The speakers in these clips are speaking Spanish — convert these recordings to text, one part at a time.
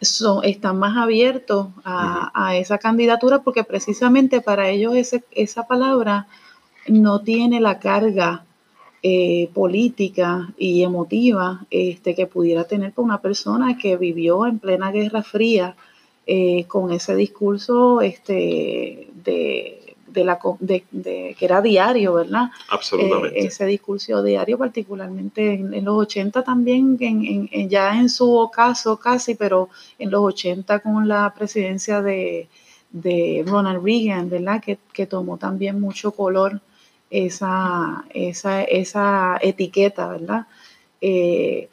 son, están más abiertos a, esa candidatura porque precisamente para ellos esa palabra no tiene la carga eh, política y emotiva este, que pudiera tener con una persona que vivió en plena Guerra Fría eh, con ese discurso este, de, la, de, que era diario, ¿verdad? Absolutamente. Eh, ese discurso diario, particularmente en, los 80 también, en, ya en su ocaso casi, pero en los 80 con la presidencia de, Ronald Reagan, ¿verdad? Que, que tomó también mucho color esa, esa, esa etiqueta, ¿verdad? Eh,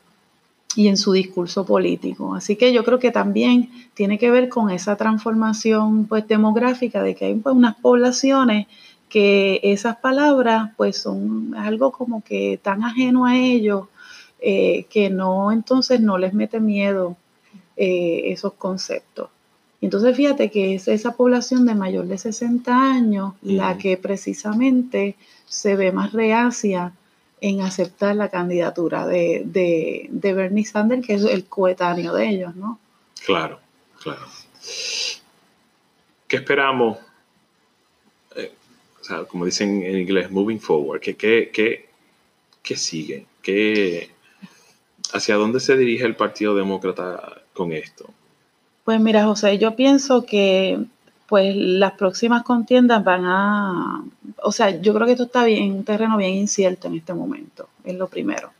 y en su discurso político. Así que yo creo que también tiene que ver con esa transformación pues, demográfica de que hay pues, unas poblaciones que esas palabras pues son algo como que tan ajeno a ellos eh, que no entonces no les mete miedo eh, esos conceptos. Entonces fíjate que es esa población de mayor de 60 años la que precisamente se ve más reacia en aceptar la candidatura de, de, Bernie Sanders, que es el coetáneo de ellos, ¿no? Claro, claro. ¿Qué esperamos? Eh, o sea, como dicen en inglés, moving forward, ¿qué, qué, qué, qué sigue? ¿Qué, ¿Hacia dónde se dirige el Partido Demócrata con esto? Pues mira, José, yo pienso que pues las próximas contiendas van a, o sea, yo creo que esto está bien, un terreno bien incierto en este momento, es lo primero.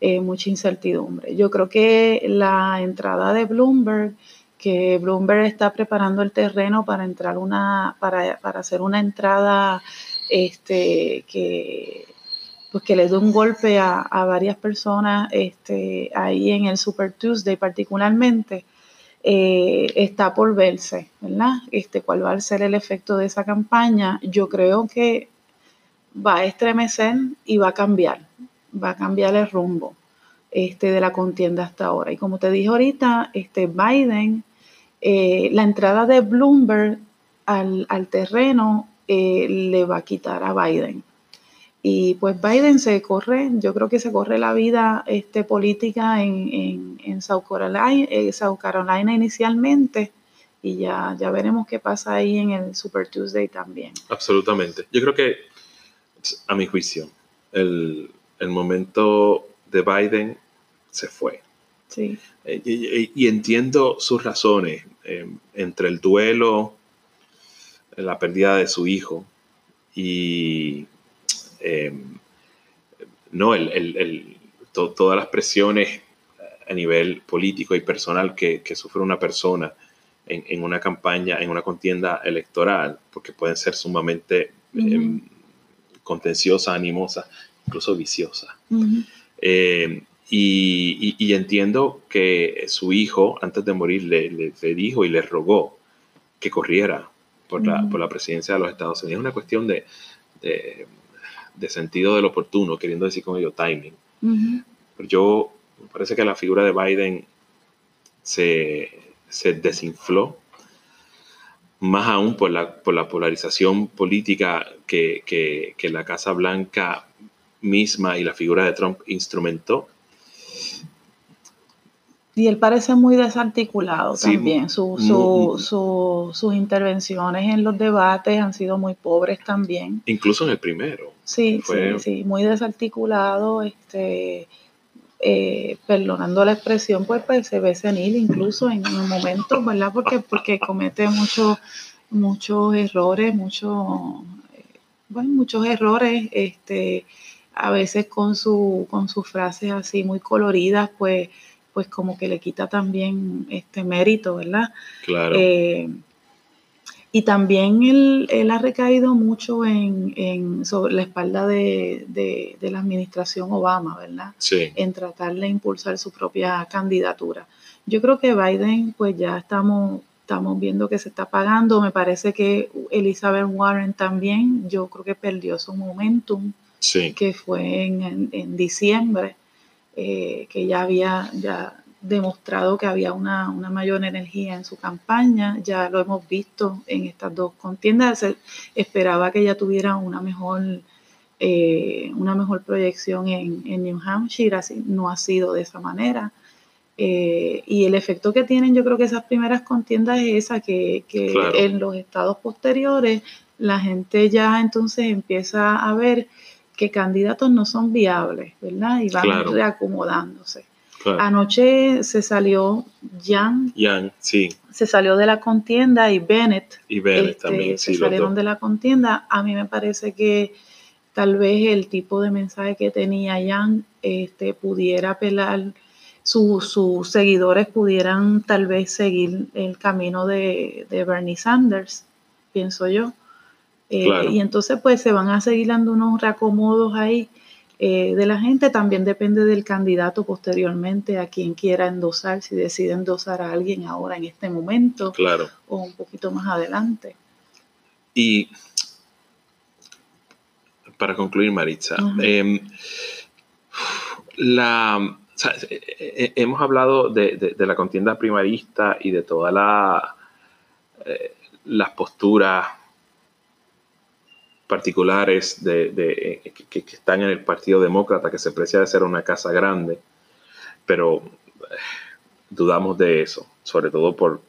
Eh, mucha incertidumbre. Yo creo que la entrada de Bloomberg, que Bloomberg está preparando el terreno para entrar una, para, para hacer una entrada este, que, pues que le dé un golpe a, a varias personas este, ahí en el Super Tuesday particularmente eh, está por verse, ¿verdad? Este, ¿Cuál va a ser el efecto de esa campaña? Yo creo que va a estremecer y va a cambiar, va a cambiar el rumbo este, de la contienda hasta ahora. Y como te dije ahorita, este, Biden, eh, la entrada de Bloomberg al, terreno eh, le va a quitar a Biden. Y pues Biden se corre, yo creo que se corre la vida este, política en, en, South, Carolina, eh, South Carolina inicialmente y ya, ya veremos qué pasa ahí en el Super Tuesday también. Absolutamente. Yo creo que, a mi juicio, el, momento de Biden se fue. Sí. Eh, y, entiendo sus razones eh, entre el duelo, la pérdida de su hijo y Em, no, el, todas las presiones a nivel político y personal que, sufre una persona en, una campaña, en una contienda electoral, porque pueden ser sumamente em, contenciosas, animosas, incluso viciosas. Em, y, entiendo que su hijo, antes de morir, le, dijo y le rogó que corriera por, la, por la presidencia de los Estados Unidos. Es una cuestión de de sentido del oportuno, queriendo decir con ello timing. Pero yo, me parece que la figura de Biden se, desinfló, más aún por la, por la polarización política que, que la Casa Blanca misma y la figura de Trump instrumentó y él parece muy desarticulado también. sus intervenciones en los debates han sido muy pobres también. Incluso en el primero. Sí, sí, sí, muy desarticulado, este, eh, perdonando la expresión, pues, pues se ve senil incluso en, un momento, ¿verdad? Porque, porque comete muchos muchos errores, muchos, bueno, muchos errores, este, a veces con, su, con sus frases así muy coloridas, pues pues como que le quita también este mérito, ¿verdad? Claro. Eh, y también él, ha recaído mucho en, sobre la espalda de, la administración Obama, ¿verdad? Sí. En tratar de impulsar su propia candidatura. Yo creo que Biden, pues ya estamos, estamos viendo que se está pagando. Me parece que Elizabeth Warren también, yo creo que perdió su momentum, sí. que fue en, en diciembre. Eh, que ya había ya demostrado que había una, mayor energía en su campaña, ya lo hemos visto en estas dos contiendas, esperaba que ella tuviera una mejor, eh, una mejor proyección en, New Hampshire, así no ha sido de esa manera. Eh, y el efecto que tienen, yo creo que esas primeras contiendas es esa, que, en los estados posteriores la gente ya entonces empieza a ver que candidatos no son viables, ¿verdad? Y van reacomodándose. Anoche se salió Jan. Jan, sí. Se salió de la contienda y Bennett. Y Bennett este, también, sí. Se salieron de la contienda. A mí me parece que tal vez el tipo de mensaje que tenía Jan este, pudiera apelar, sus seguidores pudieran tal vez seguir el camino de, Bernie Sanders, pienso yo. Eh, y entonces pues se van a seguir dando unos reacomodos ahí eh, de la gente, también depende del candidato posteriormente a quien quiera endosar, si decide endosar a alguien ahora en este momento claro. o un poquito más adelante. Y para concluir, Maritza, em, la, eh, eh, hemos hablado de, la contienda primarista y de todas la, las posturas particulares de, que, están en el Partido Demócrata, que se precia de ser una casa grande, pero eh, dudamos de eso, sobre todo por,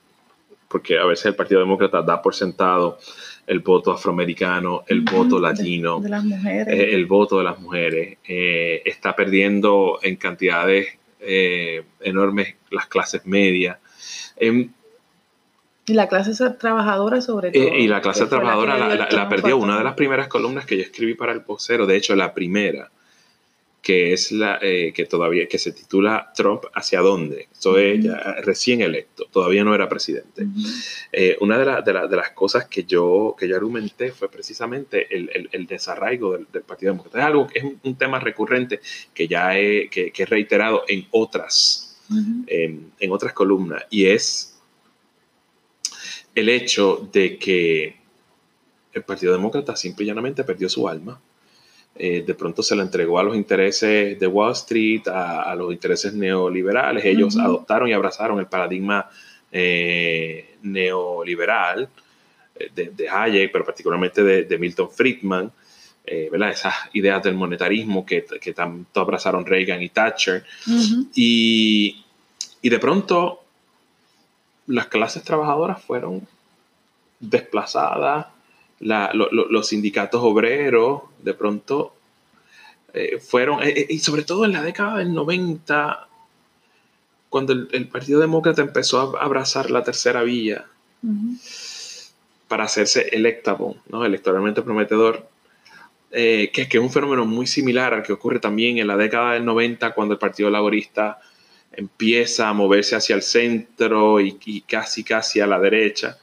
porque a veces el Partido Demócrata da por sentado el voto afroamericano, el voto latino, eh, el voto de las mujeres. Eh, está perdiendo en cantidades enormes las clases medias. Em, y la clase trabajadora sobre todo. y la clase trabajadora la, perdió. Una de las primeras columnas que yo escribí para el vocero, de hecho la primera, que es la eh, que todavía que se titula Trump hacia dónde. Eso es recién electo, todavía no era presidente. Eh, una de, de, las cosas que yo, que yo argumenté fue precisamente el, el, desarraigo del, Partido Demócrata. Es algo que es un, tema recurrente que ya he, que, he reiterado en otras, en otras columnas y es el hecho de que el Partido Demócrata simple y llanamente perdió su alma. Eh, de pronto se le entregó a los intereses de Wall Street, a, los intereses neoliberales. Ellos adoptaron y abrazaron el paradigma eh, neoliberal eh, de, Hayek, pero particularmente de, Milton Friedman. ¿verdad? Esas ideas del monetarismo que, tanto abrazaron Reagan y Thatcher. y, y de pronto las clases trabajadoras fueron desplazadas, los sindicatos obreros de pronto eh, fueron, eh, eh, y sobre todo en la década del 90, cuando el, Partido Demócrata empezó a abrazar la tercera vía para hacerse electable, ¿no? electoralmente prometedor, que, que, es un fenómeno muy similar al que ocurre también en la década del 90, cuando el Partido Laborista empieza a moverse hacia el centro y, casi casi a la derecha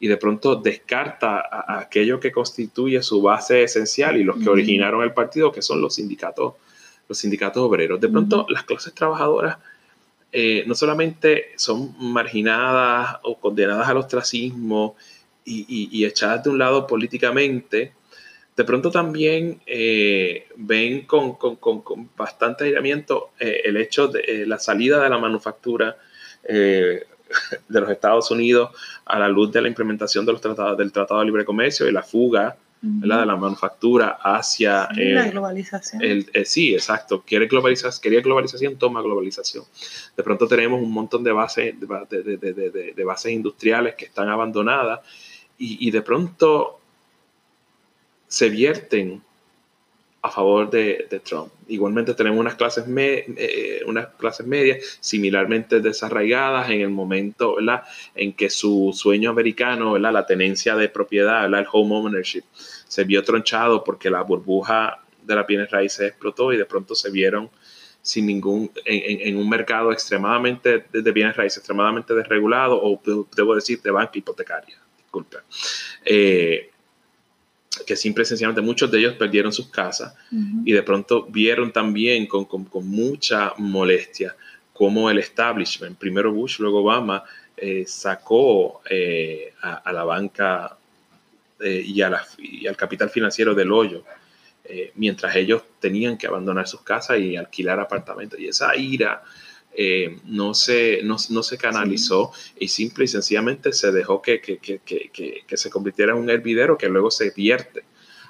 y de pronto descarta a, aquello que constituye su base esencial y los que originaron el partido, que son los sindicatos, los sindicatos obreros. De pronto las clases trabajadoras eh, no solamente son marginadas o condenadas al ostracismo y, y echadas de un lado políticamente, de pronto también eh, ven con, bastante aislamiento eh, el hecho de eh, la salida de la manufactura de los Estados Unidos a la luz de la implementación de los tratados, del Tratado de Libre Comercio y la fuga de la manufactura hacia... la globalización. sí, exacto. Quiere globalizar, quería globalización, toma globalización. De pronto tenemos un montón de bases, de, bases industriales que están abandonadas y, y de pronto se vierten a favor de, Trump. Igualmente tenemos unas clases, eh, unas clases medias similarmente desarraigadas en el momento en que su sueño americano, la tenencia de propiedad, el home ownership, se vio tronchado porque la burbuja de la bienes raíces explotó y de pronto se vieron sin ningún, en, un mercado extremadamente de, bienes raíces, extremadamente desregulado o debo decir de banca hipotecaria. Disculpa. Eh, que simple y sencillamente muchos de ellos perdieron sus casas y de pronto vieron también con, mucha molestia cómo el establishment, primero Bush, luego Obama, eh, sacó eh, a, la banca eh, y, a y, al capital financiero del hoyo, mientras ellos tenían que abandonar sus casas y alquilar apartamentos. Y esa ira eh, no, se, no, se canalizó y simple y sencillamente se dejó que, que, se convirtiera en un hervidero que luego se vierte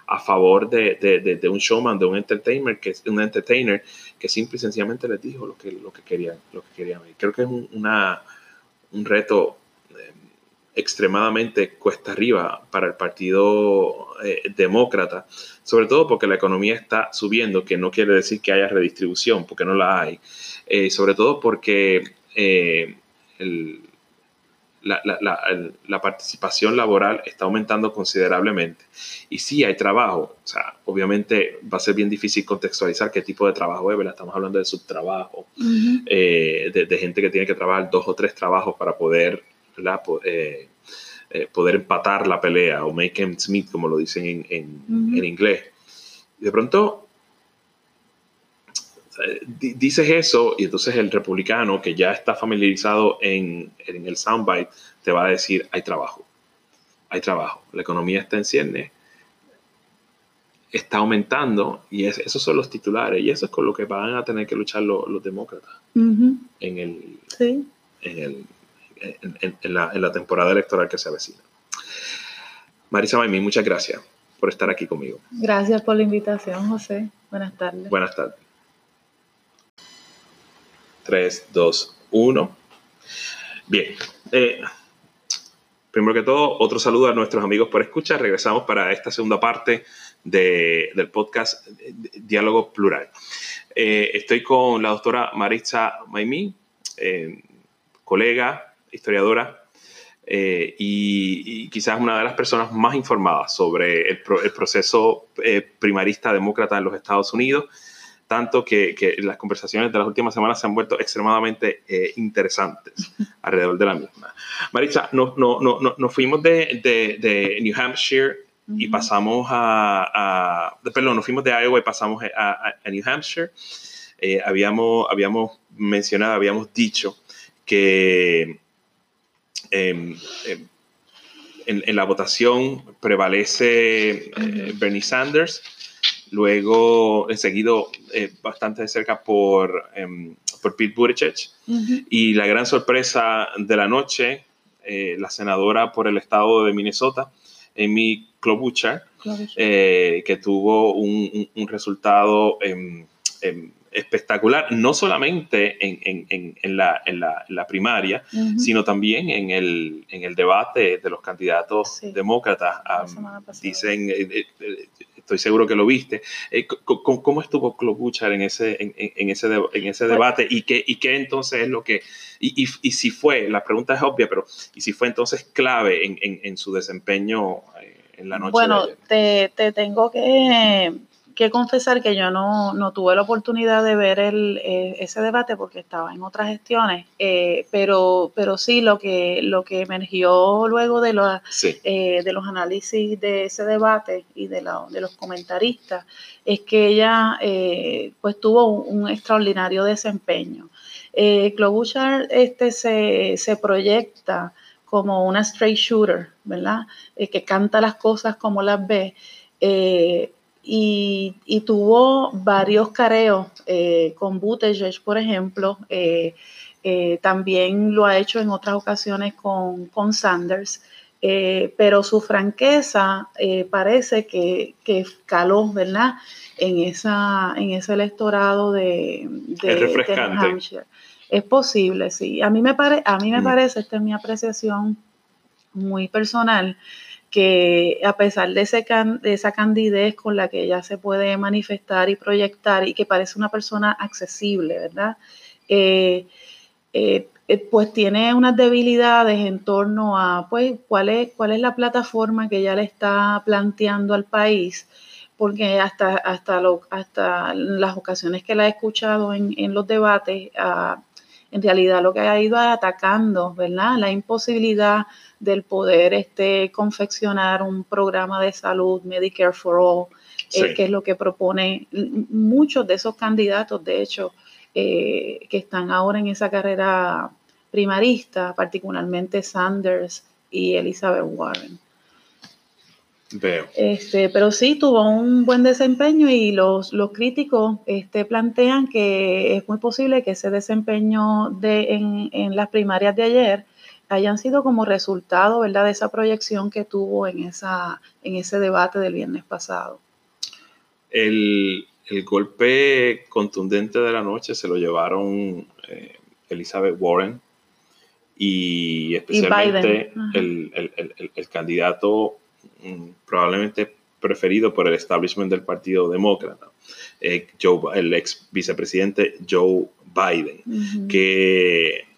a favor de, un showman, de un entertainer, que, un entertainer que simple y sencillamente les dijo lo que, lo que querían. Lo que querían. Creo que es un, una, un reto eh, extremadamente cuesta arriba para el Partido eh, Demócrata, sobre todo porque la economía está subiendo, que no quiere decir que haya redistribución, porque no la hay, eh, sobre todo porque el, la, participación laboral está aumentando considerablemente. Y sí hay trabajo, o sea, obviamente va a ser bien difícil contextualizar qué tipo de trabajo es, ¿verdad? Estamos hablando de subtrabajo, eh, de, gente que tiene que trabajar dos o tres trabajos para poder, eh, eh, poder empatar la pelea o make ends meet, como lo dicen en, en inglés. De pronto, dices eso y entonces el republicano que ya está familiarizado en, en, el soundbite te va a decir, hay trabajo, hay trabajo, la economía está en cierne, está aumentando y esos son los titulares y eso es con lo que van a tener que luchar los demócratas en, el, en, el, en, la, en, la, temporada electoral que se avecina. Marisa Maimí, muchas gracias por estar aquí conmigo. Gracias por la invitación, José. Buenas tardes. Buenas tardes. 3, 2, 1. Bien. Eh, primero que todo, otro saludo a nuestros amigos por escuchar. Regresamos para esta segunda parte del podcast Diálogo Plural. Eh, estoy con la doctora Maritza Maimí, eh, colega, historiadora, y, quizás una de las personas más informadas sobre el, el proceso primarista demócrata en los Estados Unidos tanto que, las conversaciones de las últimas semanas se han vuelto extremadamente eh, interesantes alrededor de la misma. Maritza, nos no, no, no, fuimos de, New Hampshire y pasamos a, Perdón, nos fuimos de Iowa y pasamos a, New Hampshire. Eh, habíamos, habíamos mencionado, habíamos dicho que em, en, la votación prevalece eh, Bernie Sanders luego he seguido eh, bastante de cerca por, em, por Pete Buttigieg. Y la gran sorpresa de la noche, eh, la senadora por el estado de Minnesota, Amy Klobuchar, eh, que tuvo un, un, resultado em, em, espectacular, no solamente en, en, en, la, la, primaria, sino también en el, el, debate de los candidatos demócratas. dicen, estoy seguro que lo viste. Eh, ¿cómo, estuvo Klobuchar en ese, en, ese, en ese debate y qué, y qué entonces es lo que, y, y, si fue, la pregunta es obvia, pero y si fue entonces clave en, su desempeño eh, en la noche? Bueno, Te, te tengo que que confesar que yo no, no tuve la oportunidad de ver el, eh, ese debate porque estaba en otras gestiones, eh, pero, pero sí lo que, lo que emergió luego de, los, eh, de los análisis de ese debate y de, la, de los comentaristas es que ella pues tuvo un, extraordinario desempeño. Eh, Klobuchar este, se, se proyecta como una straight shooter, ¿verdad? que canta las cosas como las ve. Eh, y, tuvo varios careos eh, con Buttigieg, por ejemplo. Eh, eh, también lo ha hecho en otras ocasiones con, con Sanders. pero su franqueza parece que, que, caló, ¿verdad? En, esa, en ese electorado de, de, Hampshire. Es posible, sí. A mí me, pare, a mí me mm. parece, esta es mi apreciación muy personal, que a pesar de, ese de esa candidez con la que ella se puede manifestar y proyectar y que parece una persona accesible, ¿verdad? Eh, eh, eh, pues tiene unas debilidades en torno a pues, cuál, es, cuál es la plataforma que ella le está planteando al país, porque hasta, hasta, hasta las ocasiones que la he escuchado en, en los debates, ah, en realidad lo que ha ido atacando, ¿verdad? La imposibilidad del poder este, confeccionar un programa de salud, Medicare for All, eh, que es lo que propone muchos de esos candidatos, de hecho, eh, que están ahora en esa carrera primarista, particularmente Sanders y Elizabeth Warren. Veo. Este, pero sí tuvo un buen desempeño y los, los críticos este, plantean que es muy posible que ese desempeño de, en, en las primarias de ayer hayan sido como resultado, ¿verdad?, de esa proyección que tuvo en, esa, en ese debate del viernes pasado. El, golpe contundente de la noche se lo llevaron eh, Elizabeth Warren y especialmente el, candidato mm, probablemente preferido por el establishment del Partido Demócrata, eh, el ex vicepresidente Joe Biden, que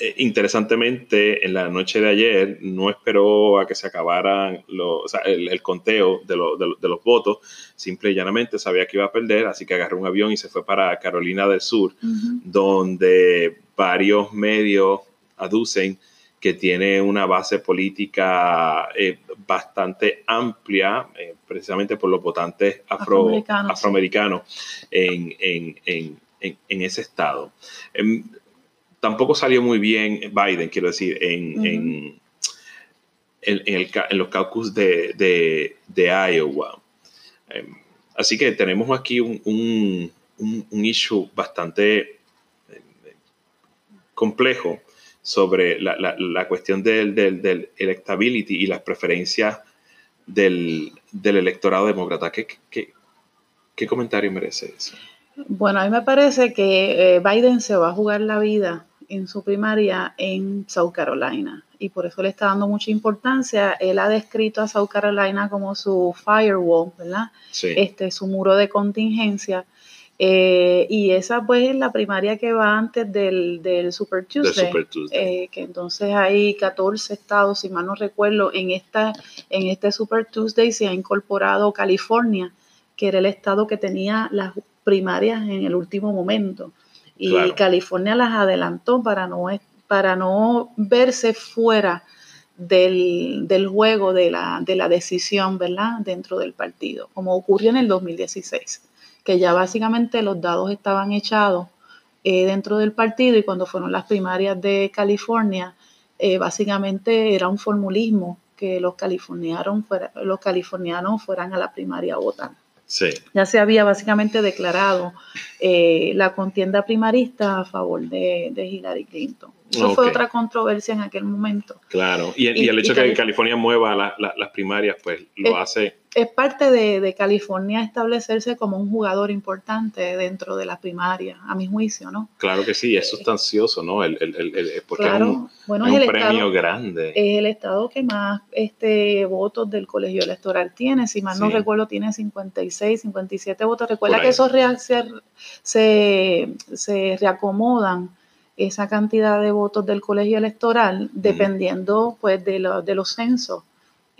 eh, interesantemente en la noche de ayer no esperó a que se acabaran el, conteo de, los votos, simple y llanamente sabía que iba a perder, así que agarró un avión y se fue para Carolina del Sur, donde varios medios aducen que tiene una base política eh, bastante amplia, eh, precisamente por los votantes afroamericanos, en, ese estado. Em, tampoco salió muy bien Biden, quiero decir, en, los caucus de, Iowa. Em, así que tenemos aquí un, un issue bastante em, complejo sobre la, cuestión del, del, electability y las preferencias del, electorado demócrata. ¿Qué, qué, comentario merece eso? Bueno, a mí me parece que eh, Biden se va a jugar la vida en su primaria en South Carolina y por eso le está dando mucha importancia. Él ha descrito a South Carolina como su firewall, ¿verdad? Sí. Este, su muro de contingencia eh, y esa pues es la primaria que va antes del, Super Tuesday, eh, que entonces hay 14 estados, si mal no recuerdo, en, esta, en este Super Tuesday se ha incorporado California, que era el estado que tenía las primarias en el último momento. Y California las adelantó para no, para no verse fuera del, del juego de la, de la decisión, ¿verdad?, dentro del partido, como ocurrió en el 2016 que ya básicamente los dados estaban echados eh, dentro del partido y cuando fueron las primarias de California, eh, básicamente era un formulismo que los californianos, los californianos fueran a la primaria a votar. Ya se había básicamente declarado eh, la contienda primarista a favor de, Hillary Clinton. Eso fue otra controversia en aquel momento. Claro, y, el hecho de que California mueva las primarias, pues lo hace es parte de, California establecerse como un jugador importante dentro de la primaria, a mi juicio, ¿no? Claro que sí, es sustancioso, ¿no? El, porque es un, premio grande. Es el estado que más este, votos del colegio electoral tiene, si mal no recuerdo, tiene 56, 57 votos. Recuerda que esos se, se, reacomodan esa cantidad de votos del colegio electoral dependiendo pues de, de los censos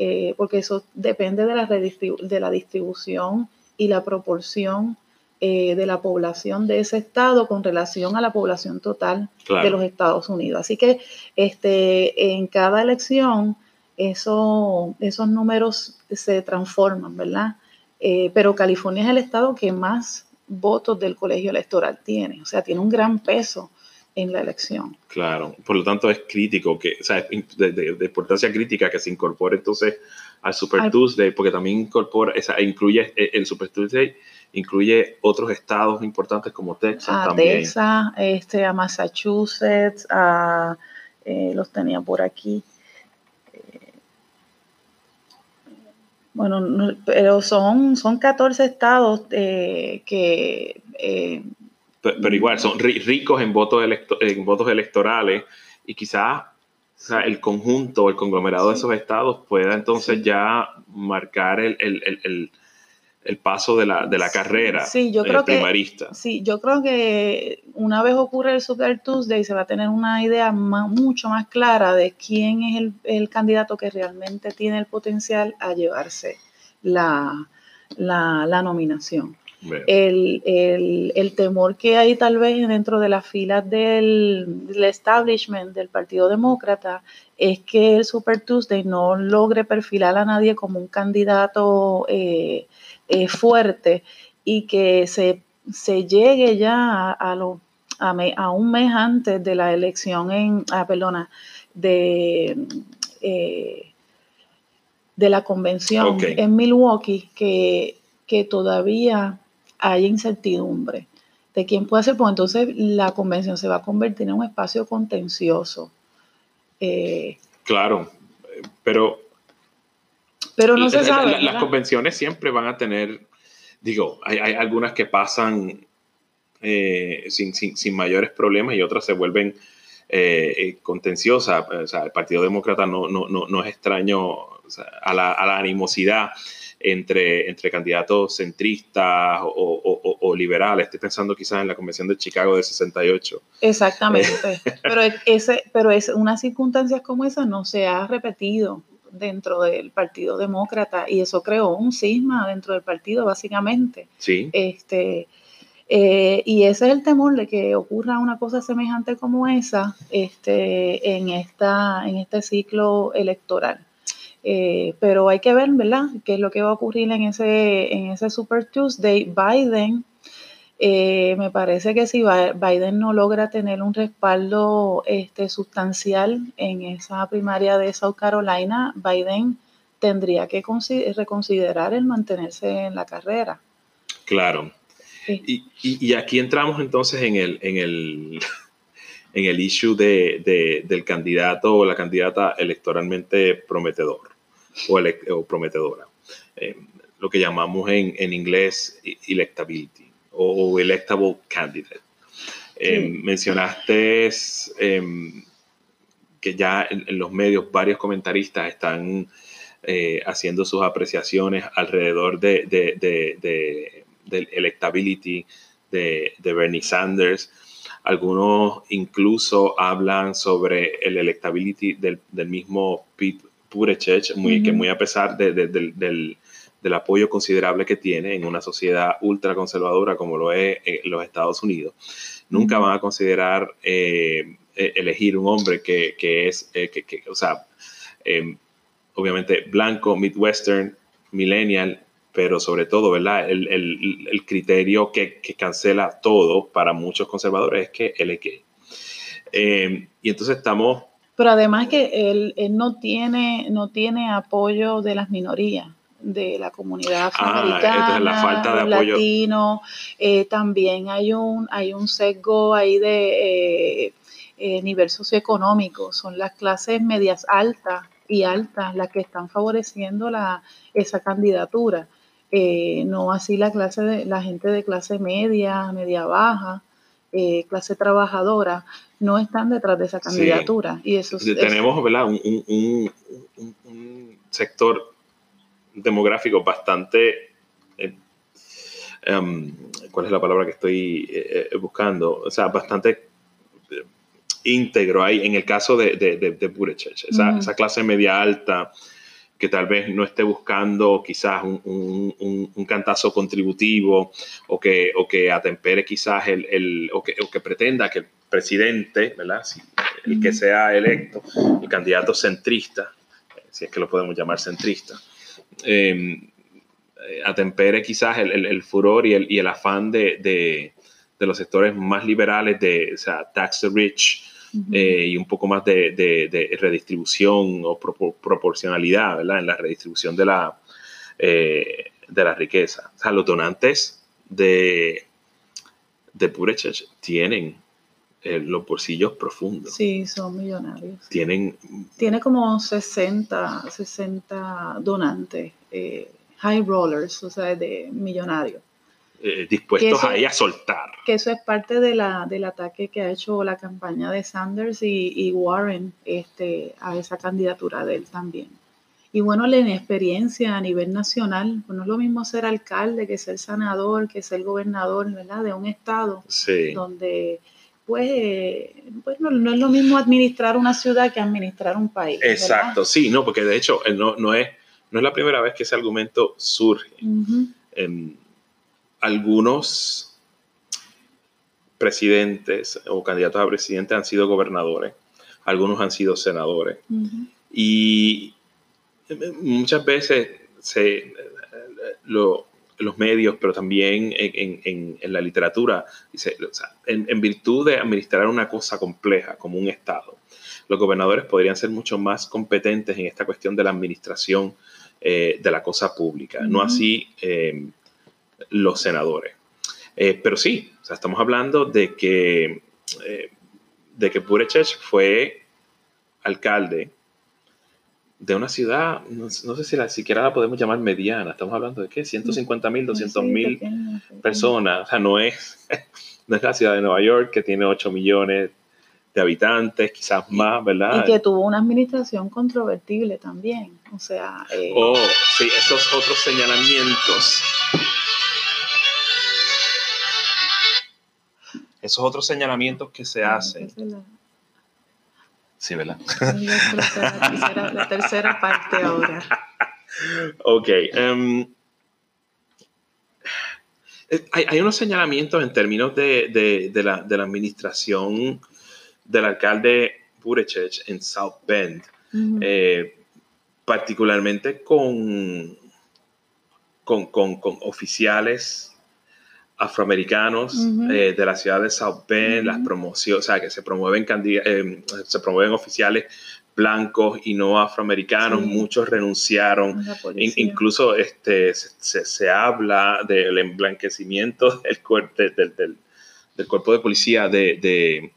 eh, porque eso depende de la, de la distribución y la proporción eh, de la población de ese estado con relación a la población total de los Estados Unidos. Así que este, en cada elección eso, esos números se transforman, ¿verdad? Eh, pero California es el estado que más votos del colegio electoral tiene, o sea, tiene un gran peso en la elección. Claro, por lo tanto es crítico, que, o sea, de, importancia crítica que se incorpore entonces al Super Tuesday, porque también incorpora, esa, incluye eh, el Super Tuesday, incluye otros estados importantes como Texas a también. Texas, este, a Massachusetts, a, eh, los tenía por aquí. Eh, bueno, pero son, son 14 estados que pero, igual son ricos en votos, en votos electorales y quizás el conjunto, el conglomerado de esos estados pueda entonces ya marcar el, paso de la, de la carrera sí, yo creo primarista. sí, yo creo que una vez ocurre el Super Tuesday se va a tener una idea mucho más clara de quién es el, el, candidato que realmente tiene el potencial a llevarse la, la, la nominación el, temor que hay tal vez dentro de las filas del, establishment del Partido Demócrata es que el Super Tuesday no logre perfilar a nadie como un candidato eh, eh, fuerte y que se, llegue ya a, a, un mes antes de la elección en, ah, perdona, de, eh, de la convención en Milwaukee, que, que todavía hay incertidumbre de quién puede ser, pues entonces la convención se va a convertir en un espacio contencioso. claro, pero... Pero no se sabe. las convenciones siempre van a tener, digo, hay, hay algunas que pasan sin, sin, sin, mayores problemas y otras se vuelven eh, contenciosas. O sea, el Partido Demócrata no, no, no, no es extraño a, la, a, la, animosidad entre, entre candidatos centristas o, o, liberales. Estoy pensando quizás en la Convención de Chicago de 68. Exactamente. pero, ese, pero es, unas circunstancias como esas no se ha repetido dentro del Partido Demócrata y eso creó un cisma dentro del partido básicamente. Sí. Este, eh, y ese es el temor de que ocurra una cosa semejante como esa este, en, esta, en este ciclo electoral. Eh, pero hay que ver, ¿verdad?, qué es lo que va a ocurrir en ese, en ese Super Tuesday. Biden, eh, me parece que si Biden no logra tener un respaldo este, sustancial en esa primaria de South Carolina, Biden tendría que reconsiderar el mantenerse en la carrera. Claro. Y, y, aquí entramos entonces en el, en el, en el issue de, del candidato o la candidata electoralmente prometedor o, o prometedora. Eh, lo que llamamos en, en inglés electability o, electable candidate. Eh, mencionaste em, que ya en, los medios varios comentaristas están eh, haciendo sus apreciaciones alrededor de, de del electability de, de, Bernie Sanders. Algunos incluso hablan sobre el electability del, del mismo Pete muy, que muy a pesar de, del, del, apoyo considerable que tiene en una sociedad ultraconservadora como lo es eh, los Estados Unidos, nunca van a considerar eh, e, elegir un hombre que, que es, eh, que, que, o sea, obviamente blanco, midwestern, millennial, pero sobre todo, ¿verdad? El, el, el criterio que, que, cancela todo para muchos conservadores es que él es gay. Eh, y entonces estamos... Pero además que él, él, no, tiene, no tiene apoyo de las minorías de la comunidad afroamericana, ah, la falta de apoyo. latino, eh, también hay un, hay un sesgo ahí de eh, eh, nivel socioeconómico, son las clases medias altas y altas las que están favoreciendo la, esa candidatura. Eh, no así la clase de la gente de clase media, media baja, eh, clase trabajadora, no están detrás de esa candidatura. Y eso tenemos ¿verdad? Un, sector demográfico bastante eh, em, ¿cuál es la palabra que estoy buscando? O sea, bastante íntegro ahí en el caso de, de, de, esa, esa, clase media alta que tal vez no esté buscando quizás un, un, cantazo contributivo o que, o que atempere quizás el, el o, que, o, que, pretenda que el presidente, ¿verdad? el que sea electo, el candidato centrista, si es que lo podemos llamar centrista, em, atempere quizás el, el, furor y el, y el afán de, de, de, los sectores más liberales de, o sea, tax the rich, eh, y un poco más de, de, redistribución o proporcionalidad ¿verdad? en la redistribución de la, eh, de la riqueza. O sea, los donantes de, de Purechech tienen eh, los bolsillos profundos. Sí, son millonarios. Tienen... Tiene como 60, 60 donantes, high rollers, o sea, de millonarios. Eh, dispuestos ahí a soltar. Que eso es parte de la, del ataque que ha hecho la campaña de Sanders y, Warren este, a esa candidatura de él también. Y bueno, la inexperiencia a nivel nacional, pues no es lo mismo ser alcalde que ser senador, que ser gobernador, ¿verdad? De un estado donde pues, pues no, es lo mismo administrar una ciudad que administrar un país. Exacto, sí, no, porque de hecho eh, no, no, es, no es la primera vez que ese argumento surge algunos presidentes o candidatos a presidente han sido gobernadores, algunos han sido senadores. Y muchas veces se, los medios, pero también en, la literatura, dice, en, virtud de administrar una cosa compleja como un Estado, los gobernadores podrían ser mucho más competentes en esta cuestión de la administración eh, de la cosa pública, no así eh, los senadores. Eh, pero sí, o sea, estamos hablando de que, eh, de que fue alcalde de una ciudad, no, sé si la, siquiera la podemos llamar mediana, estamos hablando de qué, 150 mil, 200 mil personas, o sea, no es, no es la ciudad de Nueva York que tiene 8 millones de habitantes, quizás más, ¿verdad? Y que tuvo una administración controvertible también, o sea... Eh, oh, sí, esos otros señalamientos. Esos otros señalamientos que se hacen. Sí, ¿verdad? La tercera, parte ahora. Ok. Em, eh, hay, unos señalamientos en términos de, de, la, de la, administración del alcalde Buttigieg en South Bend, eh, particularmente con, con, con, oficiales afroamericanos eh, de la ciudad de South Bend, las promociones, o sea, que se promueven, eh, se promueven oficiales blancos y no afroamericanos, muchos renunciaron, incluso este, se, se, habla del emblanquecimiento del, del, del, del cuerpo de policía de, de,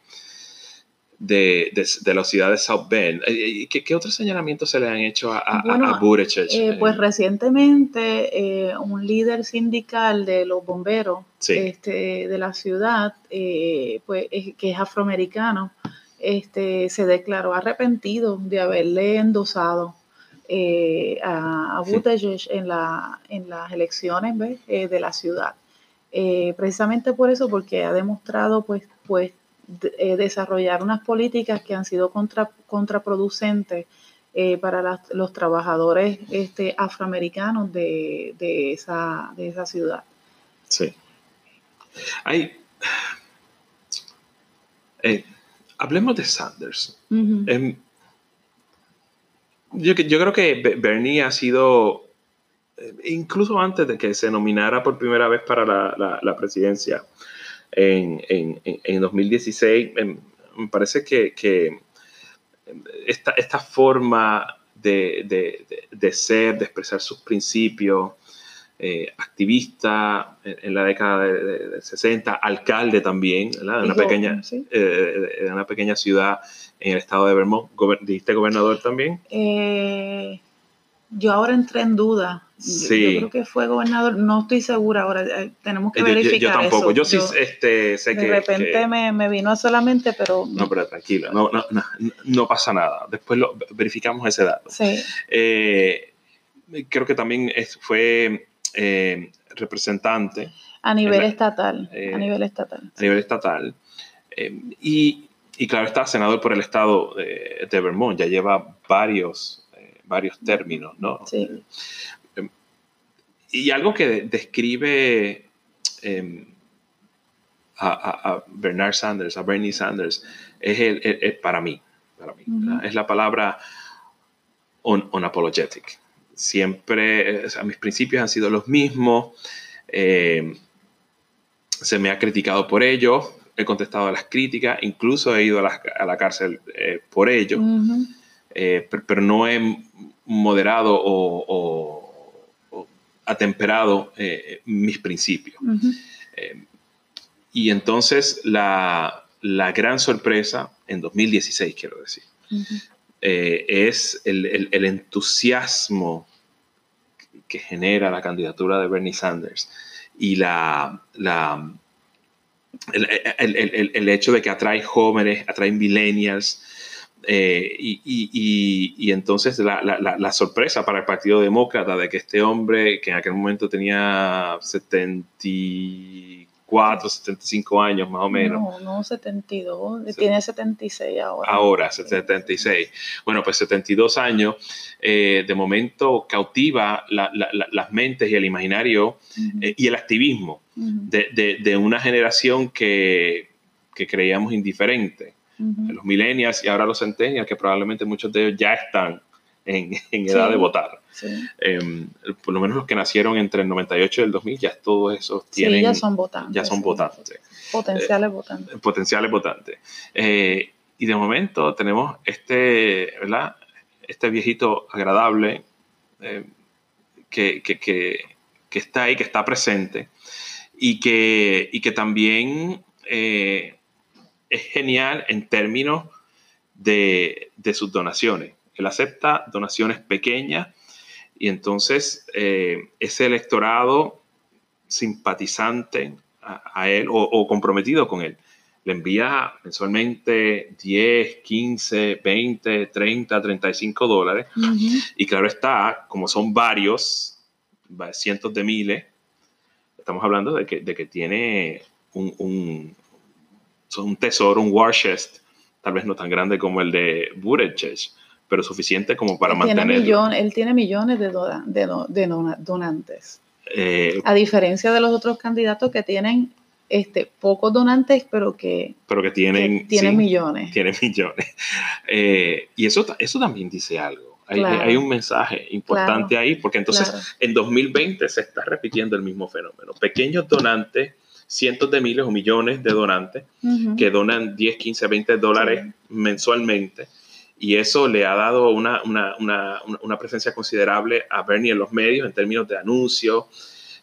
de, la ciudad de South Bend. Eh, ¿Qué, qué otros señalamientos se le han hecho a, a, eh, pues recientemente eh, un líder sindical de los bomberos este, de la ciudad, pues, que es afroamericano, este, se declaró arrepentido de haberle endosado a, a Buttigieg en, la, en las elecciones de la ciudad. precisamente por eso, porque ha demostrado pues, pues eh, desarrollar unas políticas que han sido contraproducentes eh, para los trabajadores este, afroamericanos de, esa, de esa ciudad. Sí. Hay, eh, hablemos de Sanders. Em, yo, yo, creo que Bernie ha sido, incluso antes de que se nominara por primera vez para la, la presidencia, en, en, en 2016, em, me parece que, que esta, esta, forma de, de, de, ser, de expresar sus principios, eh, activista en, la década de, 60, alcalde también, De, una pequeña, eh, de una pequeña ciudad en el estado de Vermont. ¿Dijiste gobernador también? Eh, yo ahora entré en duda. Sí. Yo, creo que fue gobernador, no estoy segura ahora, eh, tenemos que verificar. Yo, yo tampoco, yo sí este, sé que. De repente me, me, vino solamente, pero. No, pero tranquila, no, no, no, no pasa nada. Después lo, verificamos ese dato. Sí. Eh, creo que también es, fue eh, representante. A nivel estatal. a nivel estatal. A nivel estatal. y, y claro, está senador por el estado de, de Vermont, ya lleva varios varios términos, ¿no? Sí. Y algo que describe em, a, Bernard Sanders, a Bernie Sanders, es el, para mí, para mí es la palabra unapologetic. Siempre, mis principios han sido los mismos, em, se me ha criticado por ello, he contestado a las críticas, incluso he ido a la, cárcel eh, por ello. Eh, pero, no he moderado o, atemperado eh, mis principios. Eh, y entonces la, gran sorpresa, en 2016 quiero decir, es el, entusiasmo que genera la candidatura de Bernie Sanders y la, la el, hecho de que atrae jóvenes, atrae millennials, eh, y, entonces la, sorpresa para el Partido Demócrata de que este hombre, que en aquel momento tenía 74, 75 años más o menos. No, no 72, tiene 76 ahora. Ahora, 76. Bueno, pues 72 años, eh, de momento cautiva las mentes y el imaginario eh, y el activismo de, una generación que, que creíamos indiferente los millennials y ahora los centennials, que probablemente muchos de ellos ya están en, edad de votar. Em, por lo menos los que nacieron entre el 98 y el 2000, ya todos esos tienen... ya son votantes. Ya son votantes. Potenciales eh, votantes. Potenciales votantes. Eh, y de momento tenemos este, ¿verdad? Este viejito agradable eh, que, que, que, que, está ahí, que está presente y que, y que también es genial en términos de, sus donaciones. Él acepta donaciones pequeñas y entonces eh, ese electorado simpatizante a, él o, comprometido con él le envía mensualmente 10, 15, 20, 30, 35 dólares. Y claro está, como son varios, cientos de miles, estamos hablando de que, de que tiene un, un, un tesoro, un war chest, tal vez no tan grande como el de Buttigieg, pero suficiente como para mantener. él tiene millones de, de, donantes. Eh, a diferencia de los otros candidatos que tienen este, pocos donantes, pero que, pero que tienen, tienen millones. Tienen millones. Eh, y eso, eso también dice algo. Hay, hay un mensaje importante ahí, porque entonces en 2020 se está repitiendo el mismo fenómeno. Pequeños donantes, cientos de miles o millones de donantes que donan 10, 15, 20 dólares mensualmente. Y eso le ha dado una, una, una, una, presencia considerable a Bernie en los medios en términos de anuncios,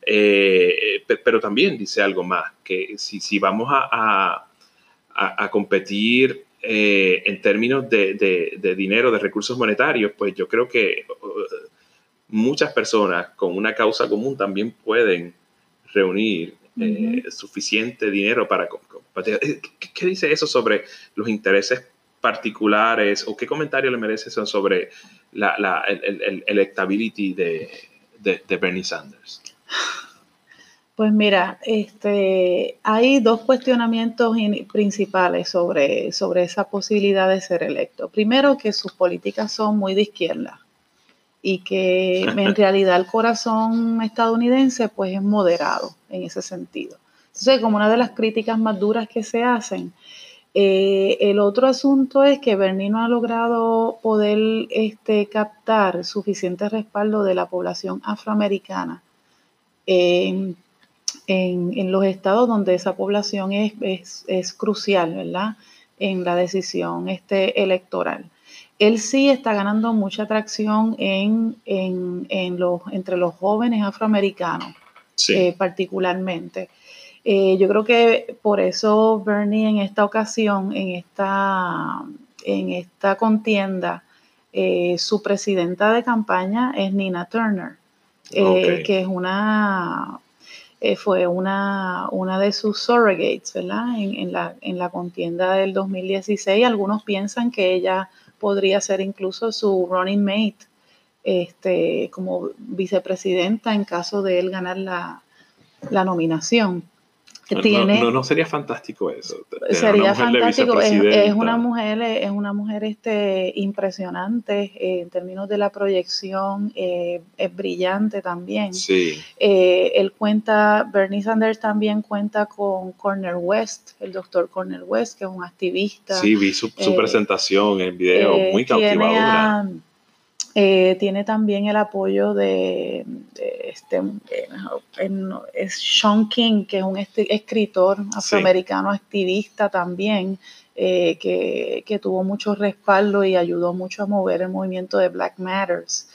eh, pero también dice algo más, que si, si vamos a, a, a competir eh, en términos de, de, dinero, de recursos monetarios, pues yo creo que muchas personas con una causa común también pueden reunir eh, suficiente dinero para. Eh, ¿Qué, dice eso sobre los intereses particulares o qué comentario le merece eso sobre la, la el, el, electability de, de Bernie Sanders? Pues mira, este, hay dos cuestionamientos principales sobre, sobre esa posibilidad de ser electo. Primero, que sus políticas son muy de izquierda y que en realidad el corazón estadounidense pues es moderado en ese sentido. Entonces, como una de las críticas más duras que se hacen, eh, el otro asunto es que Bernie no ha logrado poder este, captar suficiente respaldo de la población afroamericana en, los estados donde esa población es, es, crucial, ¿verdad? En la decisión este, electoral. Él sí está ganando mucha atracción en, en, los, entre los jóvenes afroamericanos, eh, particularmente. Eh, yo creo que por eso Bernie en esta ocasión, en esta, en esta contienda, eh, su presidenta de campaña es Nina Turner, que es una, fue una, una de sus surrogates, ¿verdad? En, la, en la contienda del 2016. Algunos piensan que ella podría ser incluso su running mate este, como vicepresidenta en caso de él ganar la, la nominación. No, no, sería fantástico eso. Sería fantástico. Es, una mujer, es una mujer este, impresionante eh, en términos de la proyección, eh, es brillante también. Sí. Eh, él cuenta, Bernie Sanders también cuenta con Cornel West, el doctor Cornel West, que es un activista. Sí, vi su, presentación en video, muy cautivadora. Eh, tiene también el apoyo de, este, es Sean King, que es un escritor afroamericano activista también, eh, que, que, tuvo mucho respaldo y ayudó mucho a mover el movimiento de Black Matters.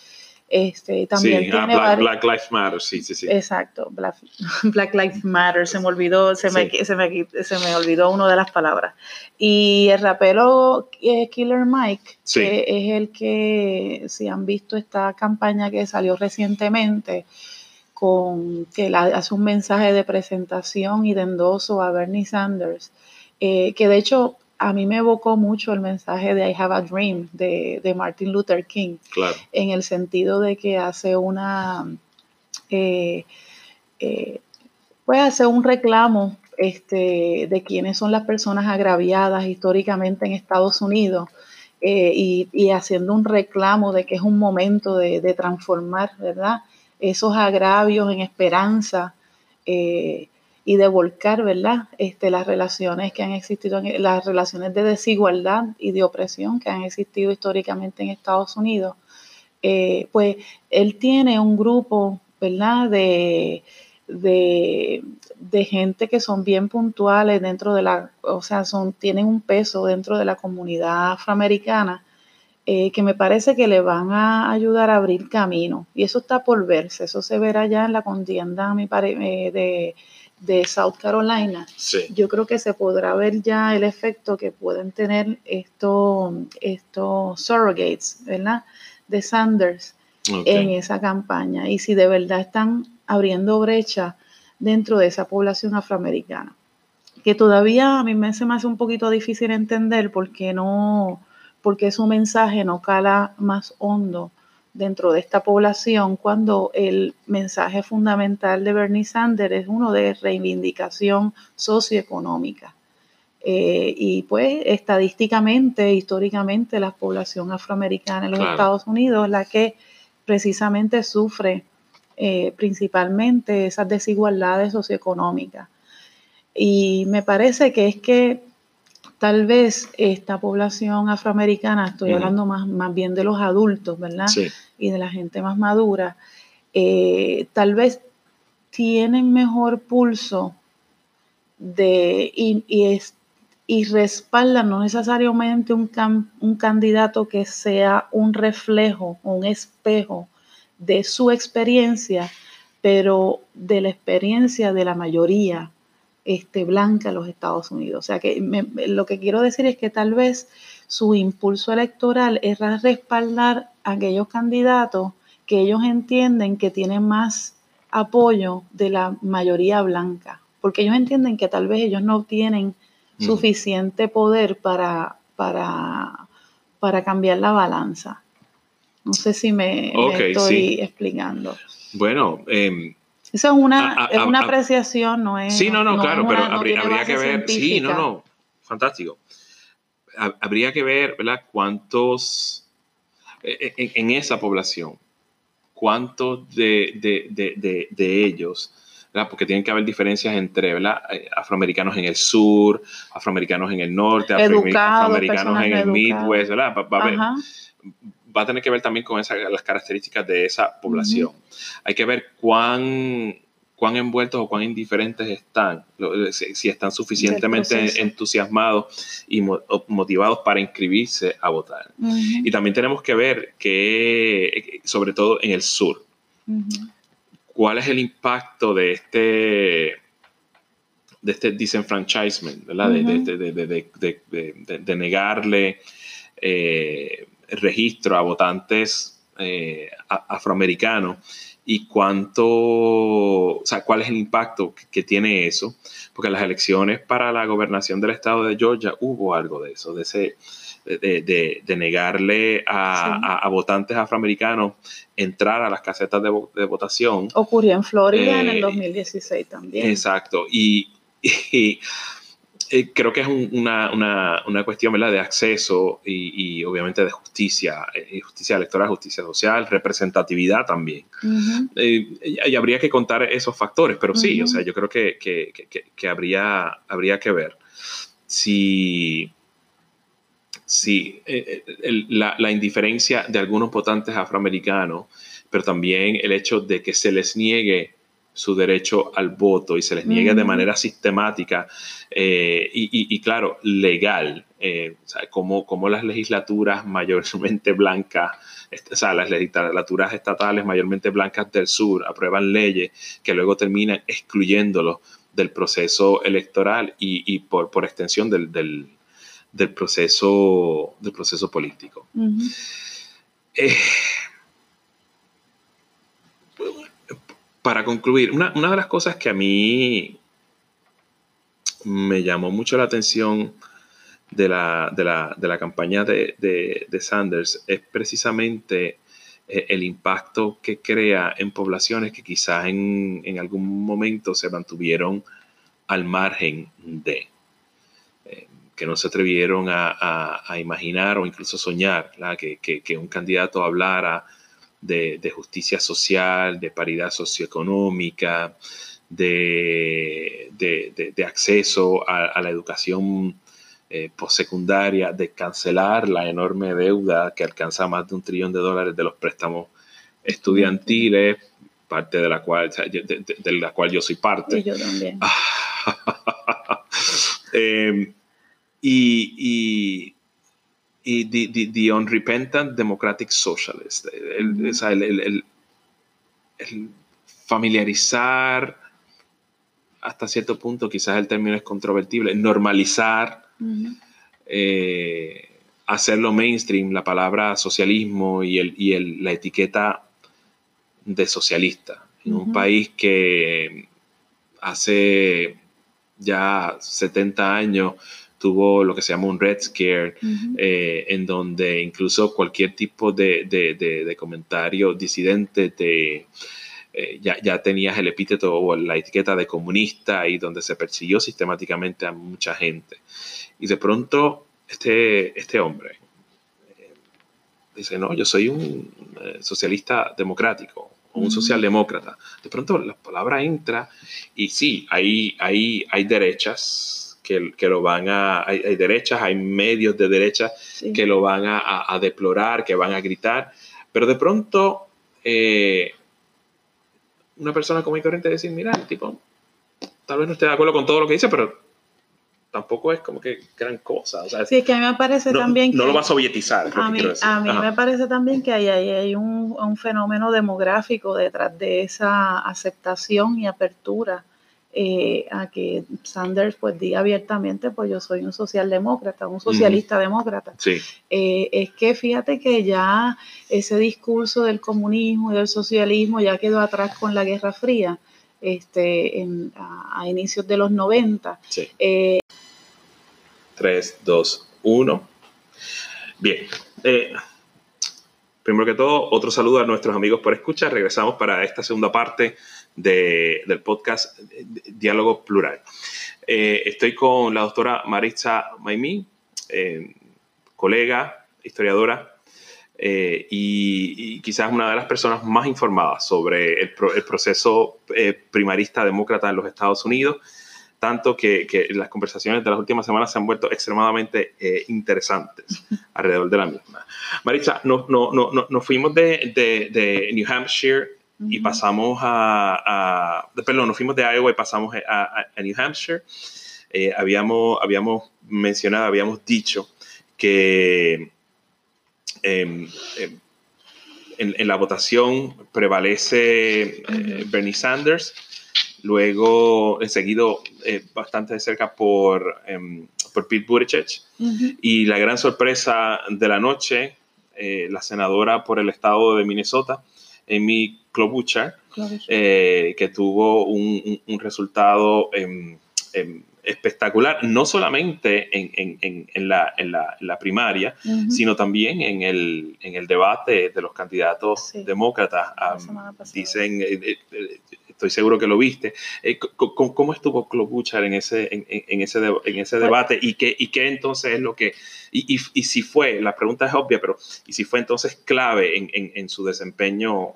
Este, también ah, tiene Black, Lives Matter, sí, sí, sí. Exacto, Black, Lives Matter, se me olvidó, se me, se, me, se me olvidó una de las palabras. Y el rapero eh, Killer Mike, que es el que, si han visto esta campaña que salió recientemente, con que hace un mensaje de presentación y de endoso a Bernie Sanders, eh, que de hecho a mí me evocó mucho el mensaje de I Have a Dream de, Martin Luther King, en el sentido de que hace una, eh, eh, pues hace un reclamo este, de quiénes son las personas agraviadas históricamente en Estados Unidos eh, y, haciendo un reclamo de que es un momento de, transformar, ¿verdad? Esos agravios en esperanza y de volcar, ¿verdad? Este, las relaciones que han existido, las relaciones de desigualdad y de opresión que han existido históricamente en Estados Unidos, eh, pues él tiene un grupo, ¿verdad? De, de, gente que son bien puntuales dentro de la, o sea, son, tienen un peso dentro de la comunidad afroamericana. Eh, que me parece que le van a ayudar a abrir camino. Y eso está por verse, eso se verá ya en la contienda, mi eh, de, de South Carolina, yo creo que se podrá ver ya el efecto que pueden tener estos, estos surrogates, ¿verdad? De Sanders en esa campaña y si de verdad están abriendo brecha dentro de esa población afroamericana. Que todavía a mí me, se me hace un poquito difícil entender porque no, porque su mensaje no cala más hondo dentro de esta población cuando el mensaje fundamental de Bernie Sanders es uno de reivindicación socioeconómica. Eh, y pues estadísticamente, históricamente, la población afroamericana en los Estados Unidos es la que precisamente sufre eh, principalmente esas desigualdades socioeconómicas. Y me parece que es que tal vez esta población afroamericana, estoy hablando más, más bien de los adultos, ¿verdad? Y de la gente más madura, eh, tal vez tienen mejor pulso de, y, y, respaldan no necesariamente un, un candidato que sea un reflejo, un espejo de su experiencia, pero de la experiencia de la mayoría este, blanca en los Estados Unidos. O sea que lo que quiero decir es que tal vez su impulso electoral es respaldar a aquellos candidatos que ellos entienden que tienen más apoyo de la mayoría blanca, porque ellos entienden que tal vez ellos no tienen suficiente poder para, para, para cambiar la balanza. No sé si me, estoy explicando. Bueno, eh, esa es una, es una apreciación, no es. Sí, no, no, claro, pero habría, que ver. Sí, no, no. Fantástico. Habría que ver, ¿verdad? Cuántos. E, e, en, esa población, cuántos de, de, de, ellos. ¿verdad? Porque tienen que haber diferencias entre ¿verdad? Eh, afroamericanos en el sur, afroamericanos en el norte, afroamericanos en el Midwest, ¿verdad? Va, a haber, va a tener que ver también con esas, las características de esa población. Hay que ver cuán, cuán envueltos o cuán indiferentes están, si, están suficientemente entusiasmados y motivados para inscribirse a votar. Y también tenemos que ver que, sobre todo en el sur, cuál es el impacto de este de este disenfranchisement, ¿verdad? de, negarle eh, registro a votantes eh, afroamericanos y cuánto, o sea, cuál es el impacto que, tiene eso, porque en las elecciones para la gobernación del estado de Georgia hubo algo de eso, de ese, de, negarle a, votantes afroamericanos entrar a las casetas de, votación. Ocurrió en Florida en el 2016 eh, también. Exacto, y eh, creo que es una, una, una, cuestión ¿verdad? de acceso y, obviamente de justicia, eh, justicia electoral, justicia social, representatividad también. Eh, y, habría que contar esos factores, pero sí, o sea, yo creo que, que, que, habría, habría que ver si, si la, la indiferencia de algunos votantes afroamericanos, pero también el hecho de que se les niegue su derecho al voto y se les niega de manera sistemática eh, y, claro, legal, eh, como, como las legislaturas mayormente blancas, o sea, las legislaturas estatales mayormente blancas del sur aprueban leyes que luego terminan excluyéndolos del proceso electoral y, por, por, extensión del, del, proceso, del proceso político para concluir, una, de las cosas que a mí me llamó mucho la atención de la, de la, campaña de, Sanders es precisamente eh, el impacto que crea en poblaciones que quizás en, algún momento se mantuvieron al margen de, eh, que no se atrevieron a, imaginar o incluso soñar que, que, un candidato hablara de, justicia social, de paridad socioeconómica, de, de, acceso a, la educación eh, postsecundaria, de cancelar la enorme deuda que alcanza más de un trillón de dólares de los préstamos estudiantiles, parte de la cual, de, la cual yo soy parte. Y yo también. Y, y the, Unrepentant Democratic Socialist. El, familiarizar hasta cierto punto, quizás el término es controvertible, normalizar, eh, hacerlo mainstream, la palabra socialismo y, el, y el, la etiqueta de socialista, en un país que hace ya 70 años tuvo lo que se llama un Red Scare, eh, en donde incluso cualquier tipo de, de, de, comentario disidente te, eh, ya, ya, tenías el epíteto o la etiqueta de comunista y donde se persiguió sistemáticamente a mucha gente. Y de pronto este, este hombre eh, dice, no, yo soy un socialista democrático, o un socialdemócrata. De pronto la palabra entra y sí, hay, hay, hay derechas que, que lo van a, hay, derechas, hay medios de derecha que lo van a, a, deplorar, que van a gritar, pero de pronto eh, una persona como y corriente decir, mira, tipo, tal vez no esté de acuerdo con todo lo que dice, pero tampoco es como que gran cosa. O sea, sí, que a mí me parece también que... No lo va a sovietizar. A mí, a mí me parece también que hay, hay, hay un, un, fenómeno demográfico detrás de esa aceptación y apertura eh, a que Sanders pues diga abiertamente, pues yo soy un socialdemócrata, un socialista demócrata. Eh, es que fíjate que ya ese discurso del comunismo y del socialismo ya quedó atrás con la Guerra Fría, este, a, inicios de los 90. Sí. 3, 2, 1. Bien. Eh, primero que todo, otro saludo a nuestros amigos por escuchar. Regresamos para esta segunda parte del podcast Diálogo Plural. Eh, estoy con la doctora Maritza Maimí, eh, colega, historiadora, eh, y, quizás una de las personas más informadas sobre el, proceso primarista demócrata en los Estados Unidos, tanto que, las conversaciones de las últimas semanas se han vuelto extremadamente interesantes alrededor de la misma. Maritza, nos no, no, no, fuimos de, de New Hampshire y pasamos a, perdón, nos fuimos de Iowa y pasamos a, New Hampshire. Eh, habíamos, habíamos mencionado, habíamos dicho que em, em, en, la votación prevalece eh, Bernie Sanders, luego seguido eh, bastante de cerca por, em, por Pete Buttigieg, y la gran sorpresa de la noche, la senadora por el estado de Minnesota, Amy Klobuchar, eh, que tuvo un, resultado em, em, espectacular, no solamente en, la, primaria, sino también en el, debate de los candidatos demócratas. dicen, eh, eh, estoy seguro que lo viste. ¿cómo, estuvo Klobuchar en ese, en, ese, en ese debate y qué, y qué entonces es lo que, y, y, si fue, la pregunta es obvia, pero y si fue entonces clave en, su desempeño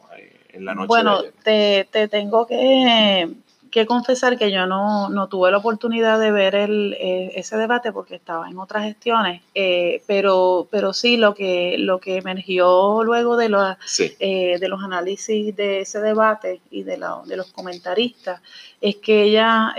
en la noche? Bueno, te, te, tengo que, que, confesar que yo no, no, tuve la oportunidad de ver el, eh, ese debate porque estaba en otras gestiones, eh, pero, pero sí lo que, lo que emergió luego de, los eh, de los análisis de ese debate y de, la, de los comentaristas es que ella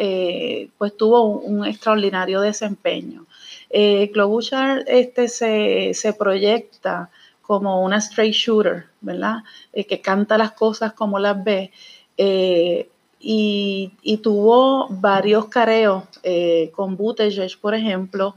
pues tuvo un, un extraordinario desempeño. Eh, Klobuchar este, se, se, proyecta como una straight shooter, ¿verdad? Eh, que canta las cosas como las ve. Eh, y, y, tuvo varios careos eh, con Buttigieg, por ejemplo.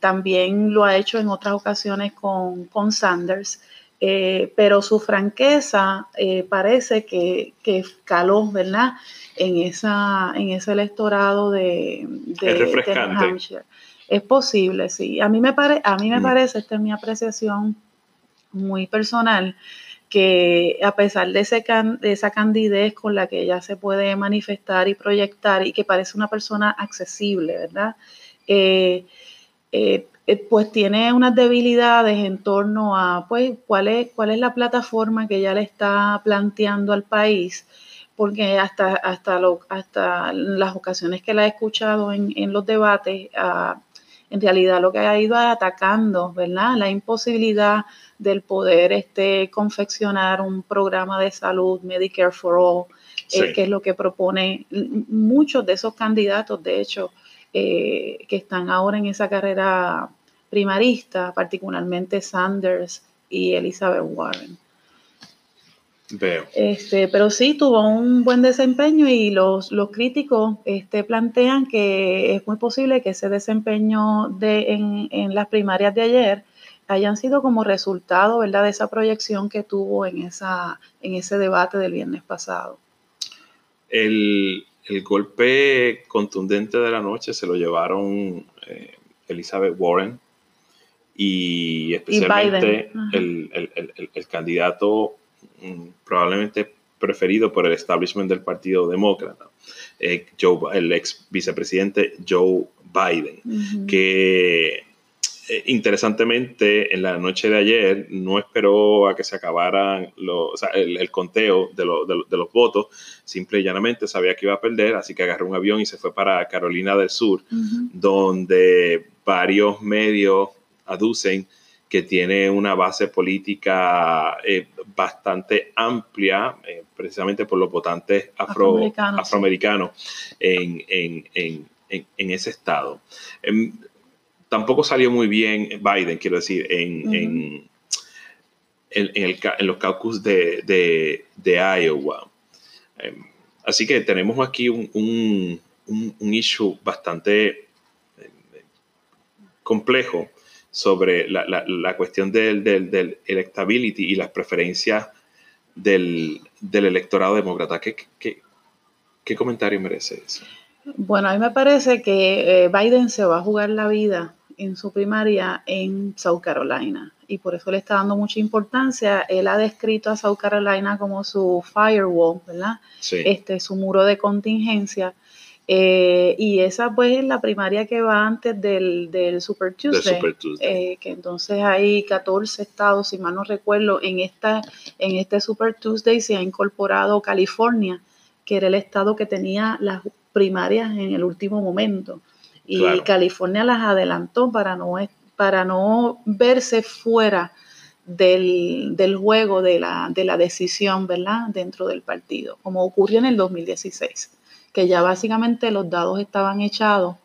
también lo ha hecho en otras ocasiones con, con Sanders. pero su franqueza parece que, que caló, ¿verdad? En, esa, en ese electorado de, de, de Hampshire. Es posible, sí. A mí me, pare, a mí me mm. parece, esta es mi apreciación muy personal, que a pesar de, ese de esa candidez con la que ella se puede manifestar y proyectar y que parece una persona accesible, ¿verdad? Eh, eh, eh, pues tiene unas debilidades en torno a pues, cuál, es, cuál es la plataforma que ella le está planteando al país porque hasta, hasta, hasta las ocasiones que la he escuchado en, en los debates, uh, en realidad lo que ha ido atacando, ¿verdad? La imposibilidad del poder este, confeccionar un programa de salud, Medicare for All, eh, que es lo que propone muchos de esos candidatos, de hecho, eh, que están ahora en esa carrera primarista, particularmente Sanders y Elizabeth Warren. Veo. Este, pero sí tuvo un buen desempeño y los, los críticos este, plantean que es muy posible que ese desempeño de, en, en las primarias de ayer hayan sido como resultado ¿verdad? de esa proyección que tuvo en, esa, en ese debate del viernes pasado. El, el golpe contundente de la noche se lo llevaron eh, Elizabeth Warren y especialmente el, el, el, el, candidato probablemente preferido por el establishment del Partido Demócrata, eh, Joe, el ex vicepresidente Joe Biden, uh -huh. que eh, interesantemente, en la noche de ayer no esperó a que se acabaran los, o sea, el, el, conteo de, lo, de, de, los votos, simple y llanamente sabía que iba a perder, así que agarró un avión y se fue para Carolina del Sur, uh -huh. donde varios medios aducen que tiene una base política eh, bastante amplia, eh, precisamente por los votantes afro, afroamericanos, sí. en, en, en, en, ese estado. Eh, tampoco salió muy bien Biden, quiero decir, en, uh -huh. en, en, el, en, los caucus de, de, de Iowa. Um, así que tenemos aquí un, un, un, un issue bastante eh, complejo sobre la, la, la cuestión del, del, del, electability y las preferencias del, del electorado demócrata. ¿Qué, qué, ¿Qué, comentario merece eso? Bueno, a mí me parece que eh, Biden se va a jugar la vida en su primaria en South Carolina y por eso le está dando mucha importancia. Él ha descrito a South Carolina como su firewall, ¿verdad? Sí. Este, su muro de contingencia. Eh, y esa pues es la primaria que va antes del, del Super Tuesday, Super Tuesday. Eh, que entonces hay 14 estados, si mal no recuerdo, en, esta, en este Super Tuesday se ha incorporado California, que era el estado que tenía las primarias en el último momento y claro. California las adelantó para no, para no verse fuera del, del juego de la, de la, decisión, ¿verdad? Dentro del partido, como ocurrió en el 2016, que ya básicamente los dados estaban echados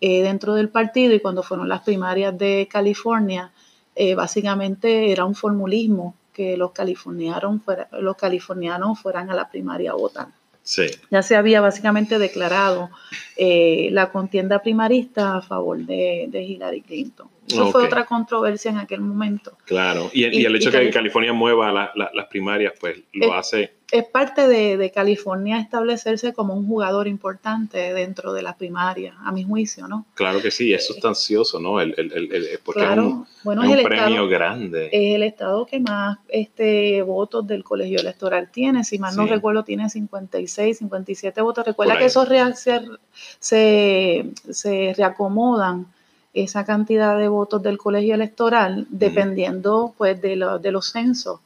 eh, dentro del partido y cuando fueron las primarias de California, eh, básicamente era un formulismo que los californianos, fuera, los californianos fueran a la primaria a votar. Sí. Ya se había básicamente declarado eh, la contienda primarista a favor de, de Hillary Clinton. Eso okay. fue otra controversia en aquel momento. Claro, y, y, y el hecho de que California mueva la, la, las primarias, pues lo es, hace... Es parte de, de, California establecerse como un jugador importante dentro de las primarias, a mi juicio, ¿no? Claro que sí, es sustancioso, ¿no? El, el, el porque claro. es un, bueno, es un premio estado, grande. Es el estado que más este, votos del colegio electoral tiene, si mal sí. no recuerdo, tiene 56, 57 votos. Recuerda que esos se, se, se reacomodan esa cantidad de votos del colegio electoral dependiendo pues de, lo, de los censos,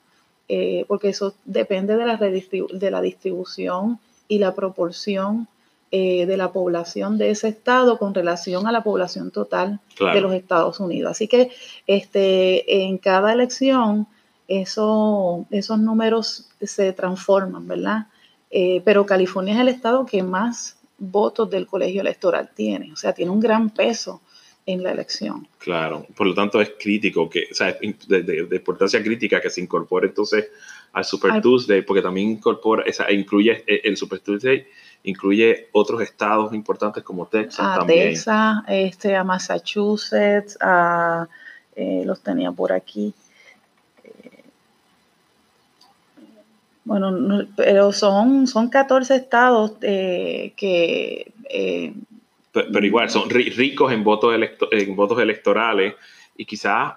eh, porque eso depende de la, de la distribución y la proporción eh, de la población de ese estado con relación a la población total claro. de los Estados Unidos. Así que este, en cada elección eso, esos números se transforman, ¿verdad? Eh, pero California es el estado que más votos del colegio electoral tiene, o sea, tiene un gran peso en la elección. Claro, por lo tanto es crítico, que, o sea, de, de, de importancia crítica que se incorpore entonces al Super al, Tuesday, porque también incorpora, esa, incluye eh, el Super Tuesday, incluye otros estados importantes como Texas a también. Texas, este, a Massachusetts, a, eh, los tenía por aquí. Eh, bueno, no, pero son, son 14 estados eh, que eh, pero igual son ricos en votos, electo en votos electorales y quizás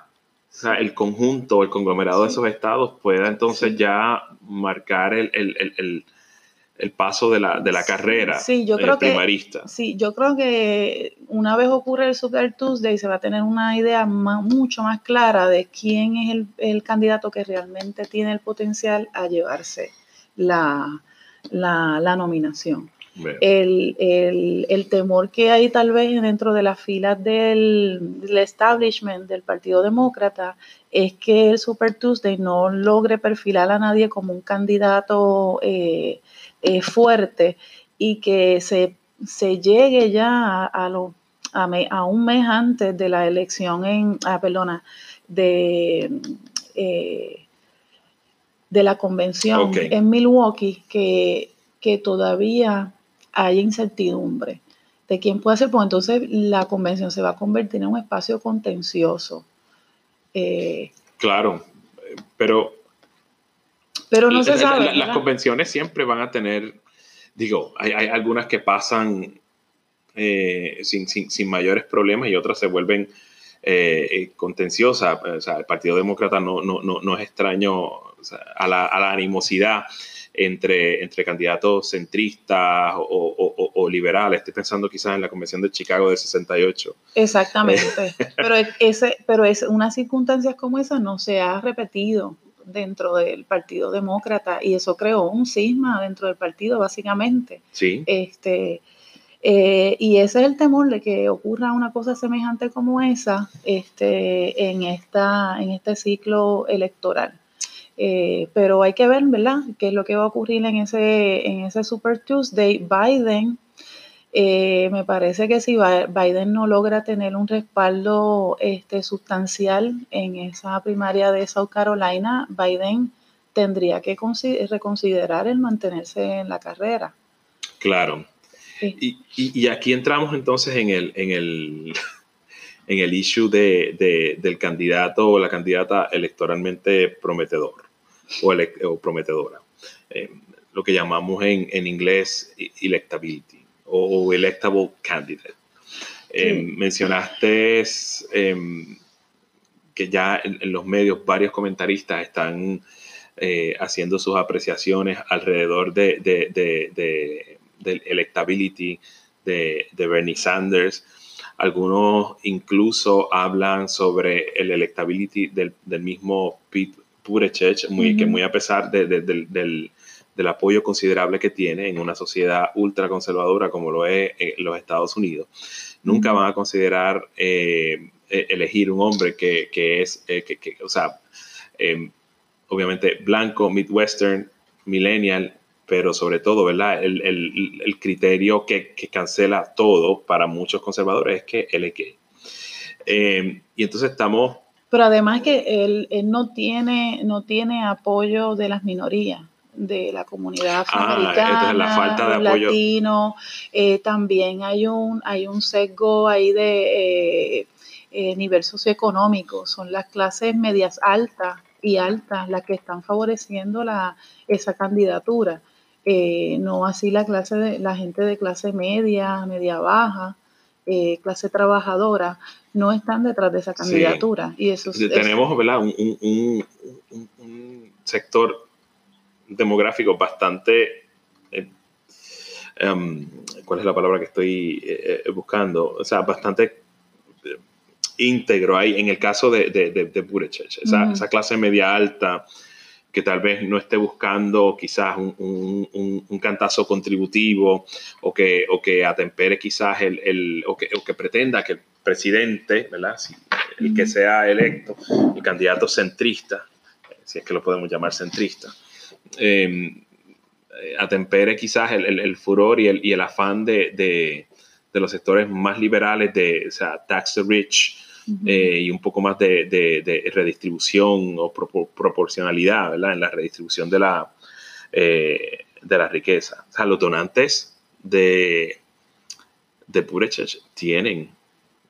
o sea, el conjunto, el conglomerado de esos estados pueda entonces ya marcar el, el, el, el, paso de la, de la carrera sí, yo creo primarista. Que, sí, yo creo que una vez ocurre el Super Tuesday se va a tener una idea más, mucho más clara de quién es el, el candidato que realmente tiene el potencial a llevarse la, la, la nominación. El, el, el, temor que hay tal vez dentro de las filas del, del, establishment del Partido Demócrata es que el Super Tuesday no logre perfilar a nadie como un candidato eh, eh, fuerte y que se, se llegue ya a, a, lo, a, me, a, un mes antes de la elección en, ah, perdona, de... Eh, de la convención en Milwaukee que, que todavía hay incertidumbre de quién puede ser, pues entonces la convención se va a convertir en un espacio contencioso. Eh, claro, pero... Pero no se sabe. las convenciones siempre van a tener, digo, hay, algunas que pasan eh, sin, mayores problemas y otras se vuelven eh, contenciosas. O sea, el Partido Demócrata no, no, no, es extraño a, la, a la animosidad entre, entre candidatos centristas o, liberales. Estoy pensando quizás en la Convención de Chicago de 68. Exactamente. pero, ese, pero es, unas circunstancias como esa no se ha repetido dentro del Partido Demócrata y eso creó un cisma dentro del partido, básicamente. Sí. Este, eh, y ese es el temor de que ocurra una cosa semejante como esa este, en, esta, en este ciclo electoral. Eh, pero hay que ver, ¿verdad?, qué es lo que va a ocurrir en ese, en ese Super Tuesday. Biden, eh, me parece que si Biden no logra tener un respaldo este, sustancial en esa primaria de South Carolina, Biden tendría que reconsiderar el mantenerse en la carrera. Claro. Y, aquí entramos entonces en el, en el, en el issue de, del candidato o la candidata electoralmente prometedor o, prometedora. Eh, lo que llamamos en, en inglés electability o, electable candidate. Eh, mencionaste em, que ya en, los medios varios comentaristas están eh, haciendo sus apreciaciones alrededor de, de, de, del electability de, Bernie Sanders. Algunos incluso hablan sobre el electability del, del mismo Pete Buttigieg, muy, que muy a pesar del, apoyo considerable que tiene en una sociedad ultraconservadora como lo es eh, los Estados Unidos, nunca van a considerar eh, e, elegir un hombre que, es, eh, que, o sea, em, obviamente blanco, midwestern, millennial, pero sobre todo, ¿verdad? El, criterio que, cancela todo para muchos conservadores es que él es gay. Em, y entonces estamos pero además que él, no, tiene, no tiene apoyo de las minorías de la comunidad ah, afroamericana, la falta de apoyo. latino, eh, también hay un, hay un sesgo ahí de eh, eh, nivel socioeconómico, son las clases medias altas y altas las que están favoreciendo la, esa candidatura, no así la clase de, la gente de clase media, media baja, clase trabajadora, no están detrás de esa candidatura. Y eso Tenemos Un, sector demográfico bastante... Eh, em, ¿Cuál es la palabra que estoy eh, eh, buscando? O sea, bastante íntegro ahí en el caso de, de, de, esa, esa, clase media alta que tal vez no esté buscando quizás un, cantazo contributivo o que, o que atempere quizás el, o, que, o que pretenda que presidente, ¿verdad? el que sea electo, el candidato centrista, si es que lo podemos llamar centrista, em, eh, atempere quizás el, furor y el, y el afán de, los sectores más liberales de, o sea, tax the rich, eh, y un poco más de, redistribución o proporcionalidad ¿verdad? en la redistribución de la, eh, de la riqueza. O sea, los donantes de, de Purechech tienen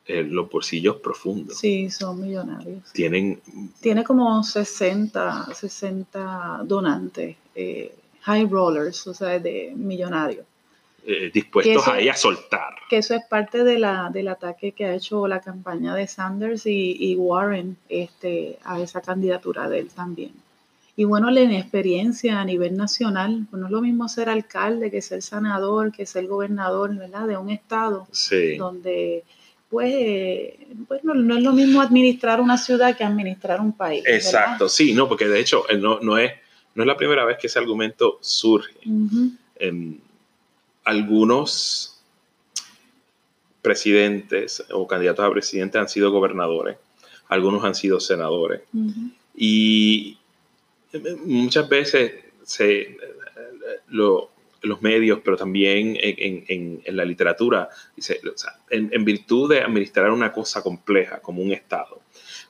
eh, los bolsillos profundos. Sí, son millonarios. Tienen... Tiene como 60, 60 donantes, eh, high rollers, o sea, de millonarios. Eh, dispuestos ahí a soltar. Que eso es parte de la, del ataque que ha hecho la campaña de Sanders y, Warren este, a esa candidatura de él también. Y bueno, la inexperiencia a nivel nacional, pues no es lo mismo ser alcalde que ser senador, que ser gobernador, ¿verdad? De un estado donde pues, pues no, es lo mismo administrar una ciudad que administrar un país. Exacto, sí, no, porque de hecho eh, no, no, es, no es la primera vez que ese argumento surge. Em, algunos presidentes o candidatos a presidente han sido gobernadores, algunos han sido senadores. Y eh, muchas veces se, eh, lo, los medios, pero también en, la literatura, dice, en, virtud de administrar una cosa compleja como un Estado,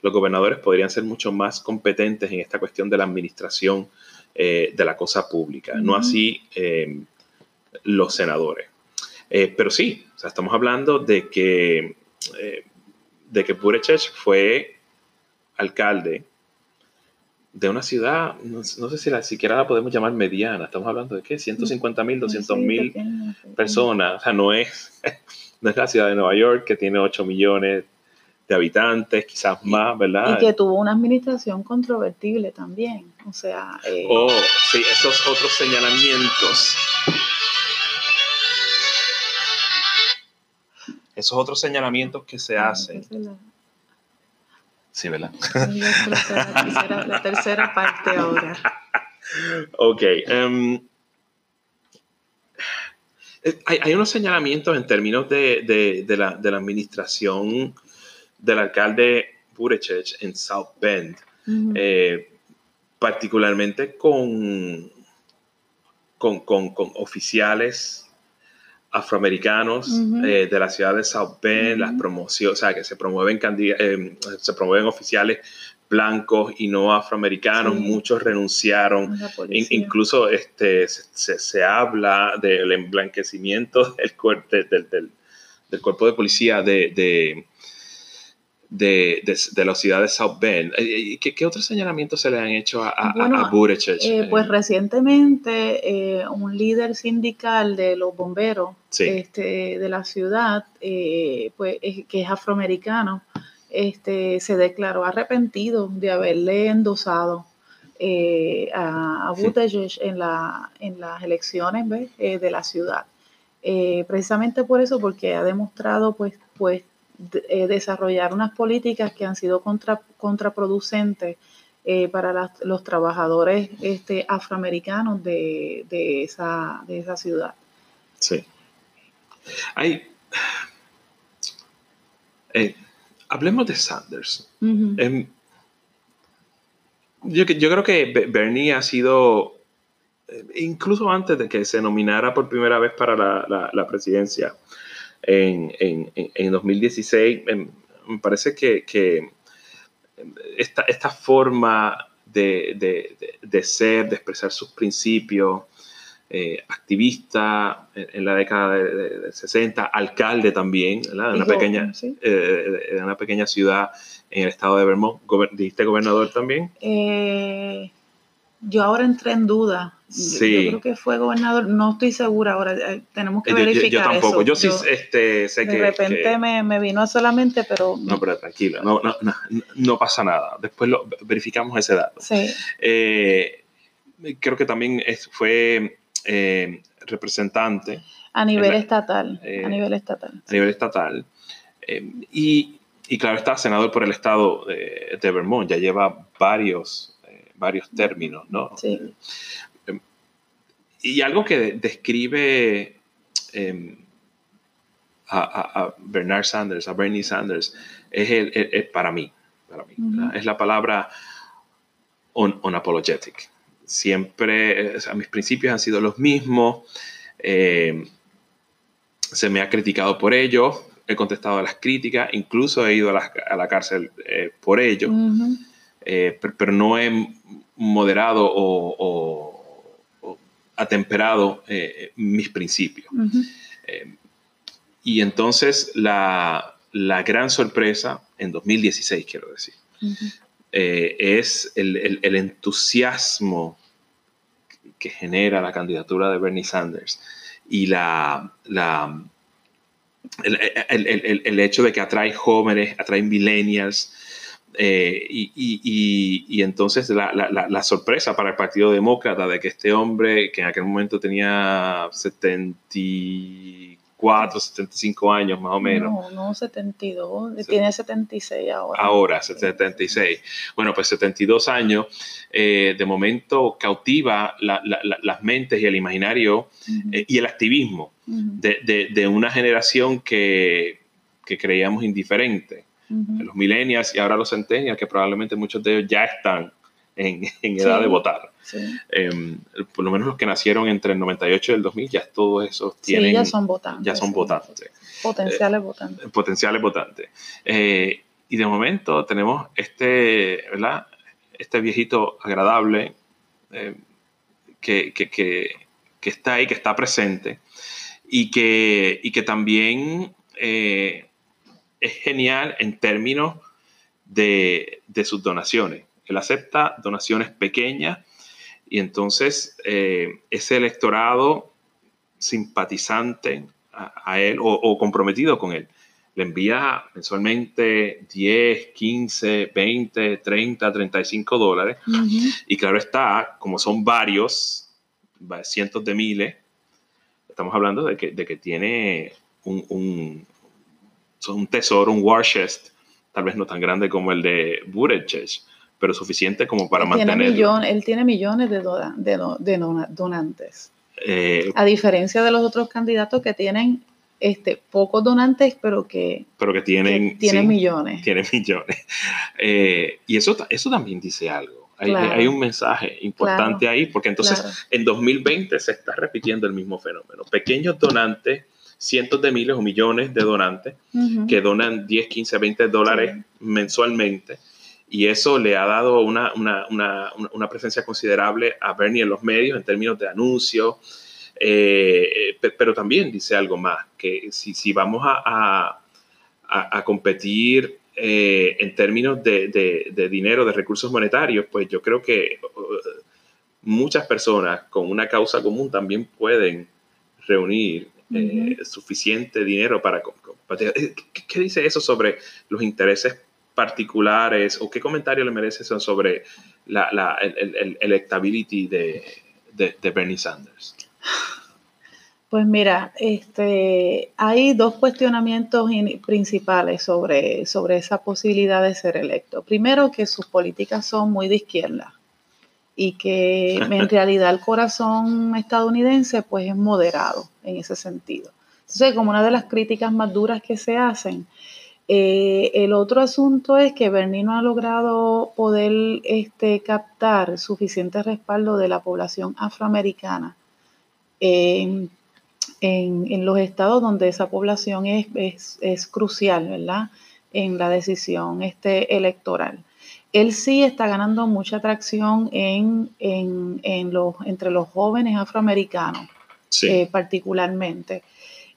los gobernadores podrían ser mucho más competentes en esta cuestión de la administración eh, de la cosa pública, no así eh, los senadores. Eh, pero sí, o sea, estamos hablando de que, de que fue alcalde de una ciudad, no, sé si la, siquiera la podemos llamar mediana, estamos hablando de qué, 150 mil, 200 mil personas, o sea, no es, no es la ciudad de Nueva York que tiene 8 millones de habitantes, quizás más, ¿verdad? Y que tuvo una administración controvertible también, o sea... Eh, oh, sí, esos otros señalamientos. Esos otros señalamientos que se hacen. Sí, ¿verdad? La tercera, parte ahora. Ok. Em, eh, hay, unos señalamientos en términos de, la, de la administración del alcalde Buttigieg en South Bend, eh, particularmente con, con, con, oficiales afroamericanos eh, de la ciudad de South Bend, las promociones, o sea, que se promueven, eh, se promueven oficiales blancos y no afroamericanos, muchos renunciaron, incluso este, se, se, habla del emblanquecimiento del, del, del, del cuerpo de policía de, de, de, la ciudad de South Bend. Eh, eh, ¿Qué, qué otros señalamientos se le han hecho a, a, eh, pues recientemente un líder sindical de los bomberos este, de la ciudad, pues, que es afroamericano, este, se declaró arrepentido de haberle endosado a, a Buttigieg en, la, en las elecciones de la ciudad. precisamente por eso, porque ha demostrado pues, pues eh, desarrollar unas políticas que han sido contra, contraproducentes eh, para los trabajadores este, afroamericanos de, esa, de esa ciudad. Sí. Hay, eh, hablemos de Sanders. Em, yo, yo, creo que Bernie ha sido, incluso antes de que se nominara por primera vez para la, la presidencia, en, en, en 2016, em, me parece que, que esta, esta, forma de, de, de, ser, de expresar sus principios, eh, activista en, la década del 60, alcalde también, de una, pequeña, eh, de una pequeña ciudad en el estado de Vermont. ¿Dijiste gobernador también? Eh, yo ahora entré en duda. Sí. Yo, creo que fue gobernador, no estoy segura ahora, eh, tenemos que verificar. Yo, tampoco, yo sí este, sé que. De repente me, me, vino solamente, pero. No, pero tranquila, no, no, no, pasa nada. Después lo, verificamos ese dato. Sí. Eh, creo que también es, fue eh, representante. A nivel estatal. a nivel estatal. A nivel estatal. y, y, claro, está senador por el estado de, de Vermont, ya lleva varios varios términos, ¿no? Sí. Y algo que describe em, a, Bernard Sanders, a Bernie Sanders, es, el, para mí, para mí es la palabra unapologetic. Siempre, mis principios han sido los mismos, em, se me ha criticado por ello, he contestado a las críticas, incluso he ido a la, cárcel eh, por ello. Eh, pero, no he moderado o, atemperado eh, mis principios. Eh, y entonces la, gran sorpresa, en 2016 quiero decir, es el, entusiasmo que genera la candidatura de Bernie Sanders y la, la el, hecho de que atrae jóvenes, atrae millennials, eh, y, entonces la, sorpresa para el Partido Demócrata de que este hombre, que en aquel momento tenía 74, 75 años más o menos. No, no 72, tiene 76 ahora. Ahora, 76. Bueno, pues 72 años, eh, de momento cautiva las mentes y el imaginario eh, y el activismo de, una generación que, que creíamos indiferente los millennials y ahora los centennials, que probablemente muchos de ellos ya están en, edad de votar. Em, por lo menos los que nacieron entre el 98 y el 2000, ya todos esos tienen... ya son votantes. Ya son votantes. Potenciales eh, votantes. Potenciales votantes. Eh, y de momento tenemos este, ¿verdad? Este viejito agradable eh, que, que, que, que, está ahí, que está presente y que, y que también eh, es genial en términos de, de, sus donaciones. Él acepta donaciones pequeñas y entonces eh, ese electorado simpatizante a, él o, comprometido con él le envía mensualmente 10, 15, 20, 30, 35 dólares. Y claro está, como son varios, cientos de miles, estamos hablando de que, de que tiene un, un, un tesoro, un war chest, tal vez no tan grande como el de Buttigieg, pero suficiente como para mantener. él tiene millones de, de, de donantes. Eh, a diferencia de los otros candidatos que tienen este, pocos donantes, pero que, pero que tienen, tienen millones. Tienen millones. Eh, y eso, eso también dice algo. Hay, hay un mensaje importante ahí, porque entonces en 2020 se está repitiendo el mismo fenómeno. Pequeños donantes, cientos de miles o millones de donantes que donan 10, 15, 20 dólares mensualmente. Y eso le ha dado una, una, una, una, presencia considerable a Bernie en los medios en términos de anuncios, eh, pero también dice algo más, que si, si vamos a, a, a competir eh, en términos de, de, de, dinero, de recursos monetarios, pues yo creo que muchas personas con una causa común también pueden reunir eh, suficiente dinero para compartir. ¿Qué, dice eso sobre los intereses particulares o qué comentario le merece eso sobre la, la el, el, electability de, de, de Bernie Sanders? Pues mira, este, hay dos cuestionamientos principales sobre, sobre esa posibilidad de ser electo. Primero, que sus políticas son muy de izquierda y que en realidad el corazón estadounidense pues es moderado en ese sentido. Entonces, como una de las críticas más duras que se hacen, eh, el otro asunto es que Bernie no ha logrado poder este, captar suficiente respaldo de la población afroamericana en, en, los estados donde esa población es, es, es, crucial, ¿verdad? En la decisión este, electoral. Él sí está ganando mucha atracción en, en, en los, entre los jóvenes afroamericanos, eh, particularmente.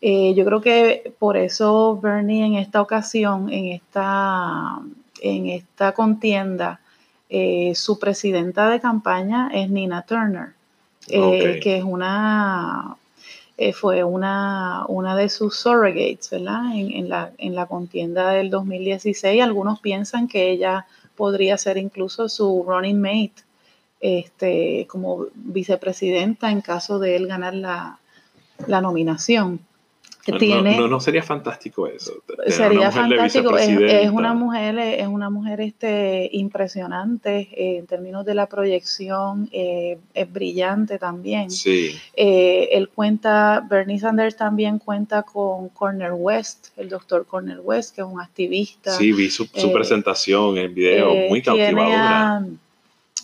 Eh, yo creo que por eso Bernie en esta ocasión, en esta, en esta contienda, eh, su presidenta de campaña es Nina Turner, que es una, fue una, una de sus surrogates, ¿verdad? En, en, la, en la contienda del 2016. Algunos piensan que ella podría ser incluso su running mate este, como vicepresidenta en caso de él ganar la, la nominación. Tiene, no, no, sería fantástico eso. Sería fantástico. Es, una mujer, es una mujer este, impresionante eh, en términos de la proyección, eh, es brillante también. Sí. Eh, él cuenta, Bernie Sanders también cuenta con Corner West, el doctor Corner West, que es un activista. Sí, vi su, su presentación en video, muy cautivadora.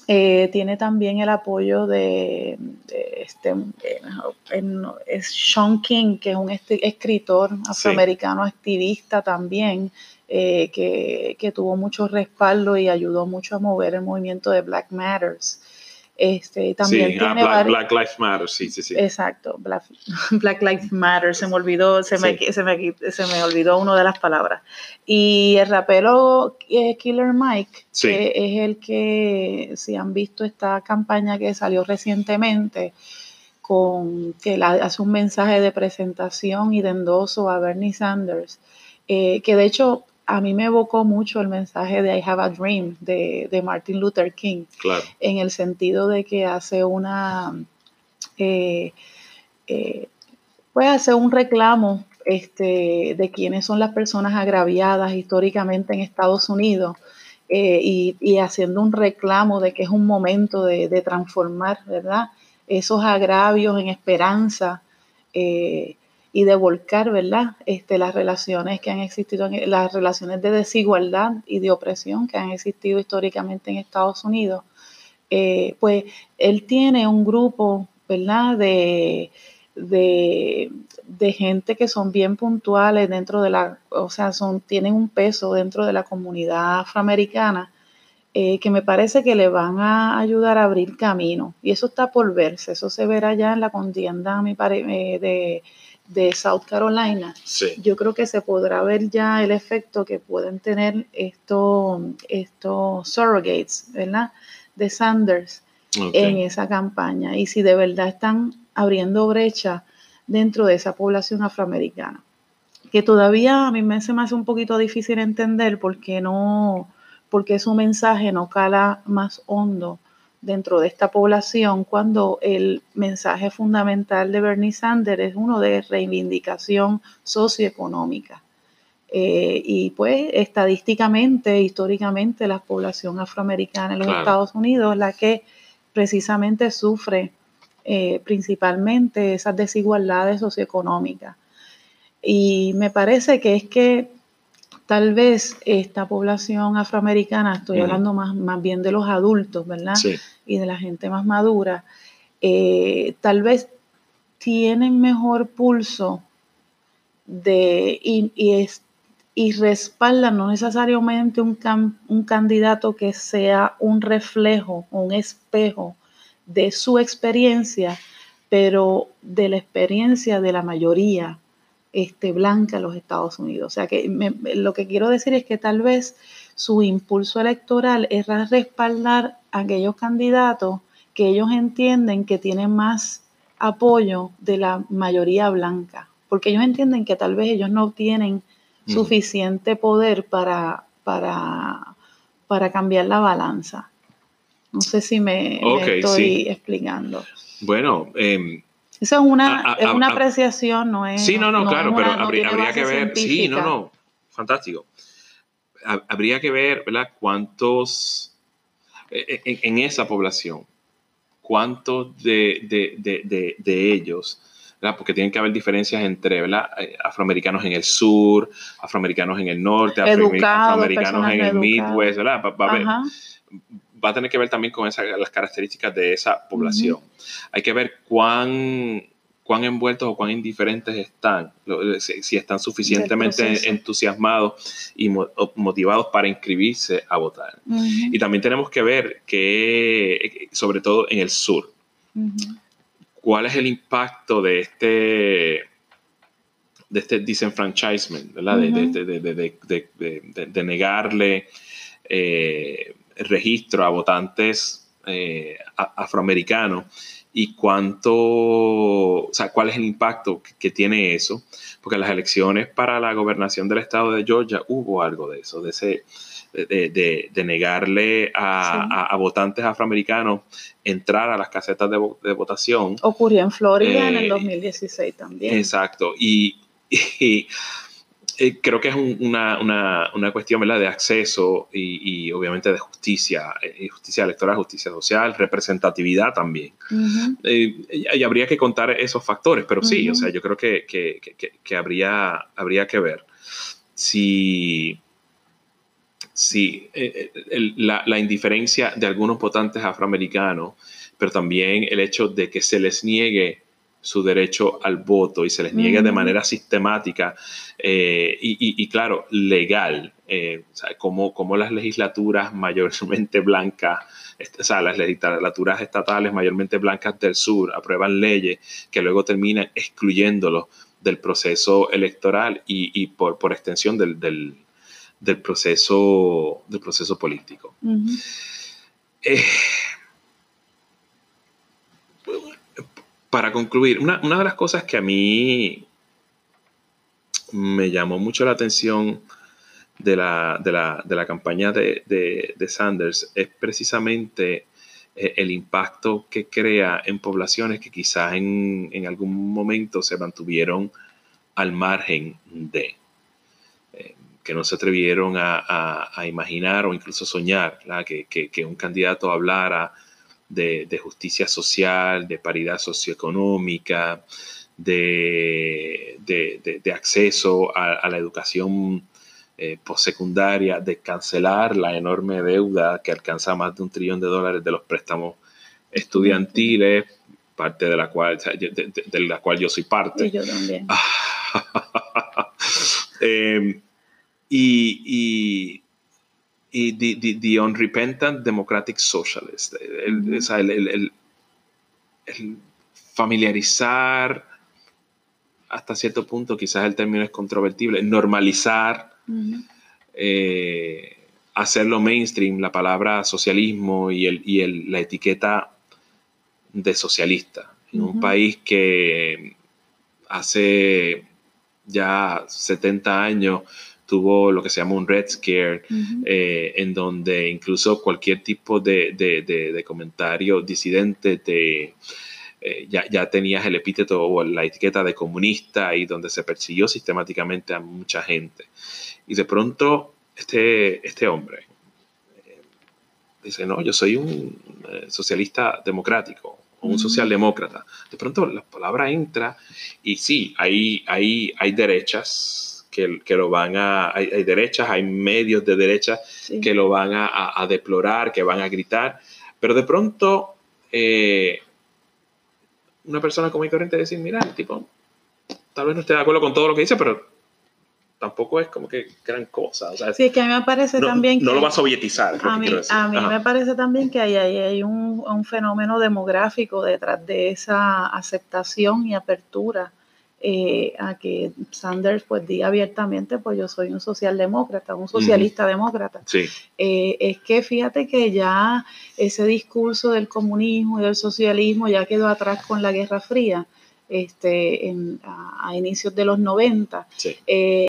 Eh, tiene también el apoyo de, este, es Sean King, que es un escritor afroamericano activista también, eh, que, que, tuvo mucho respaldo y ayudó mucho a mover el movimiento de Black Matters. Este, también sí, ah, Black, Black, Lives Matter, sí, sí, sí. Exacto, Black, Black, Lives Matter, se me olvidó, se, me, se, me, se me olvidó una de las palabras. Y el rapero eh, Killer Mike, que es el que, si han visto esta campaña que salió recientemente, con que hace un mensaje de presentación y de endoso a Bernie Sanders, eh, que de hecho a mí me evocó mucho el mensaje de I Have a Dream de, Martin Luther King, en el sentido de que hace una, eh, eh, pues hace un reclamo este, de quiénes son las personas agraviadas históricamente en Estados Unidos eh, y, haciendo un reclamo de que es un momento de, de transformar, ¿verdad? Esos agravios en esperanza y de volcar, ¿verdad? Este, las relaciones que han existido, en, las relaciones de desigualdad y de opresión que han existido históricamente en Estados Unidos, eh, pues él tiene un grupo, ¿verdad? De, de, gente que son bien puntuales dentro de la, o sea, son, tienen un peso dentro de la comunidad afroamericana eh, que me parece que le van a ayudar a abrir camino. Y eso está por verse, eso se verá ya en la contienda mi eh, de, de South Carolina. Yo creo que se podrá ver ya el efecto que pueden tener estos, estos surrogates, ¿verdad? De Sanders en esa campaña. Y si de verdad están abriendo brecha dentro de esa población afroamericana. Que todavía a mí me se me hace un poquito difícil entender porque no, porque su mensaje no cala más hondo dentro de esta población cuando el mensaje fundamental de Bernie Sanders es uno de reivindicación socioeconómica. Eh, y pues estadísticamente, históricamente, la población afroamericana en los Estados Unidos es la que precisamente sufre eh, principalmente esas desigualdades socioeconómicas. Y me parece que es que tal vez esta población afroamericana, estoy hablando más, más bien de los adultos, ¿verdad? Y de la gente más madura, eh, tal vez tienen mejor pulso de, y, y, respaldan no necesariamente un, un candidato que sea un reflejo, un espejo de su experiencia, pero de la experiencia de la mayoría este, blanca en los Estados Unidos. O sea que lo que quiero decir es que tal vez su impulso electoral es respaldar a aquellos candidatos que ellos entienden que tienen más apoyo de la mayoría blanca, porque ellos entienden que tal vez ellos no tienen suficiente poder para, para, para cambiar la balanza. No sé si me, estoy explicando. Bueno, eh, eso es una, es una apreciación, no es. Sí, no, no, claro, pero habría, que ver. Sí, no, no, fantástico. Habría que ver, ¿verdad? Cuántos e, e, en, esa población, cuántos de, de, de, de ellos porque tienen que haber diferencias entre ¿verdad? Eh, afroamericanos en el sur, afroamericanos en el norte, afroamericanos en el Midwest, ¿verdad? va a tener que ver también con las características de esa población. Hay que ver cuán, cuán envueltos o cuán indiferentes están, si, están suficientemente entusiasmados y motivados para inscribirse a votar. Y también tenemos que ver que, sobre todo en el sur, cuál es el impacto de este de este disenfranchisement, ¿verdad? de, negarle eh, registro a votantes eh, afroamericanos y cuánto, o sea, cuál es el impacto que, tiene eso, porque en las elecciones para la gobernación del estado de Georgia hubo algo de eso, de ese, de, negarle a, votantes afroamericanos entrar a las casetas de, votación. Ocurrió en Florida en el 2016 eh, también. Exacto, y eh, creo que es una, una, una, cuestión ¿verdad? de acceso y, obviamente de justicia, eh, justicia electoral, justicia social, representatividad también. Eh, y, habría que contar esos factores, pero sí, o sea, yo creo que, que, que, habría, habría que ver si, si la, la indiferencia de algunos votantes afroamericanos, pero también el hecho de que se les niegue su derecho al voto y se les niega de manera sistemática eh, y, claro, legal, eh, como, como las legislaturas mayormente blancas, o sea, las legislaturas estatales mayormente blancas del sur aprueban leyes que luego terminan excluyéndolos del proceso electoral y, por, por, extensión del, del, proceso, del proceso político para concluir, una, de las cosas que a mí me llamó mucho la atención de la, de campaña de, Sanders es precisamente eh, el impacto que crea en poblaciones que quizás en, algún momento se mantuvieron al margen de, eh, que no se atrevieron a, imaginar o incluso soñar que, un candidato hablara de, justicia social, de paridad socioeconómica, de, de acceso a, la educación eh, postsecundaria, de cancelar la enorme deuda que alcanza más de un trillón de dólares de los préstamos estudiantiles, parte de la cual, de, la cual yo soy parte. Y yo también. Y, y, the, the, Unrepentant Democratic Socialist. El, el, el, familiarizar hasta cierto punto, quizás el término es controvertible, normalizar, eh, hacerlo mainstream, la palabra socialismo y, el, y el, la etiqueta de socialista, en un país que hace ya 70 años tuvo lo que se llama un Red Scare, eh, en donde incluso cualquier tipo de, de, comentario disidente de, eh, ya, ya, tenías el epíteto o la etiqueta de comunista y donde se persiguió sistemáticamente a mucha gente. Y de pronto este, este hombre eh, dice, no, yo soy un socialista democrático, un socialdemócrata. De pronto la palabra entra y sí, hay, hay, hay derechas que, que lo van a, hay, derechas, hay medios de derecha que lo van a, a, deplorar, que van a gritar, pero de pronto eh, una persona como y corriente decir, mira, tipo, tal vez no esté de acuerdo con todo lo que dice, pero tampoco es como que gran cosa. O sea, sí, que a mí me parece también que... No lo va a sovietizar. A mí, a mí me parece también que hay, hay, un, un, fenómeno demográfico detrás de esa aceptación y apertura eh, a que Sanders pues diga abiertamente, pues yo soy un socialdemócrata, un socialista demócrata. Sí. Eh, es que fíjate que ya ese discurso del comunismo y del socialismo ya quedó atrás con la Guerra Fría este, a, inicios de los 90. Sí. Eh,